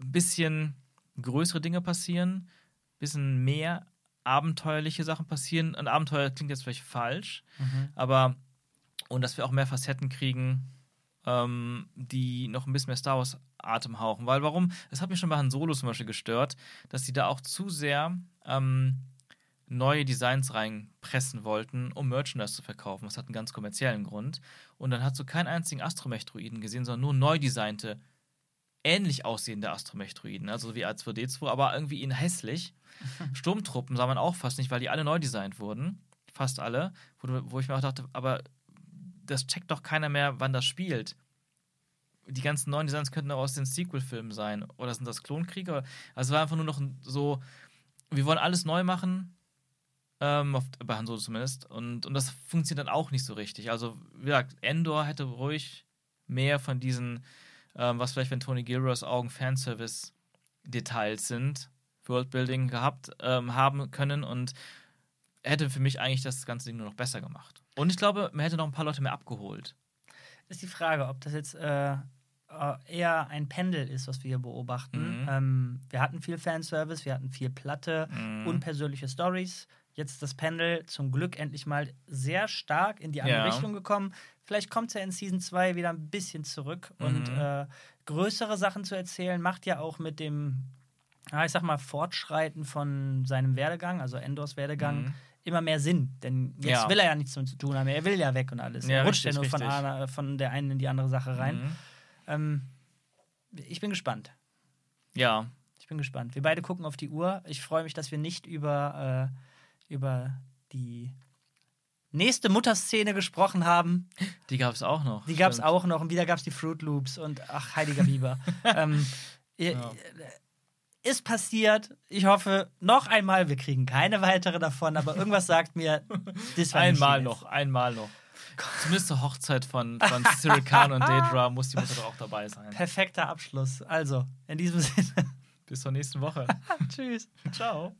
ein bisschen größere Dinge passieren, ein bisschen mehr abenteuerliche Sachen passieren. Und Abenteuer klingt jetzt vielleicht falsch, Mhm. aber und dass wir auch mehr Facetten kriegen, ähm, die noch ein bisschen mehr Star Wars Atem hauchen. Weil warum? Es hat mich schon bei Han Solo zum Beispiel gestört, dass sie da auch zu sehr ähm, neue Designs reinpressen wollten, um Merchandise zu verkaufen. Das hat einen ganz kommerziellen Grund. Und dann hast du keinen einzigen Astromech-Druiden gesehen, sondern nur neu designte, ähnlich aussehende Astromech-Druiden. Also wie R2D2, aber irgendwie ihn hässlich. Sturmtruppen sah man auch fast nicht, weil die alle neu designt wurden. Fast alle. Wo, wo ich mir auch dachte, aber das checkt doch keiner mehr, wann das spielt. Die ganzen neuen Designs könnten auch aus den Sequel-Filmen sein. Oder sind das Klonkrieger? Also es war einfach nur noch so, wir wollen alles neu machen. Ähm, bei Han Solo zumindest. Und, und das funktioniert dann auch nicht so richtig. Also, wie gesagt, Endor hätte ruhig mehr von diesen, ähm, was vielleicht, wenn Tony Gilroys Augen Fanservice-Details sind, Worldbuilding gehabt ähm, haben können und hätte für mich eigentlich das ganze Ding nur noch besser gemacht. Und ich glaube, man hätte noch ein paar Leute mehr abgeholt. Ist die Frage, ob das jetzt äh, äh, eher ein Pendel ist, was wir hier beobachten. Mhm. Ähm, wir hatten viel Fanservice, wir hatten viel Platte, Mhm. unpersönliche Stories. Jetzt das Pendel zum Glück endlich mal sehr stark in die andere Ja. Richtung gekommen. Vielleicht kommt es ja in Season 2 wieder ein bisschen zurück und Mhm. äh, größere Sachen zu erzählen, macht ja auch mit dem, ich sag mal, Fortschreiten von seinem Werdegang, also Endors Werdegang, Mhm. immer mehr Sinn. Denn jetzt Ja. will er ja nichts damit zu tun haben. Er will ja weg und alles. Ja, er rutscht ja nur von, einer, von der einen in die andere Sache rein. Mhm. Ähm, ich bin gespannt. Ja, Ich bin gespannt. Wir beide gucken auf die Uhr. Ich freue mich, dass wir nicht über, äh, über die nächste Mutterszene gesprochen haben. die gab es auch noch. Die gab es auch noch und wieder gab es die Fruit Loops und ach, heiliger Biber. ähm, äh, Ja. Ist passiert. Ich hoffe, noch einmal, wir kriegen keine weitere davon, aber irgendwas sagt mir, das war Einmal noch, einmal noch. Zumindest zur Hochzeit von, von Cyril Khan und Daedra muss die Mutter doch auch dabei sein. Perfekter Abschluss. Also, in diesem Sinne, Bis zur nächsten Woche. tschüss. Ciao.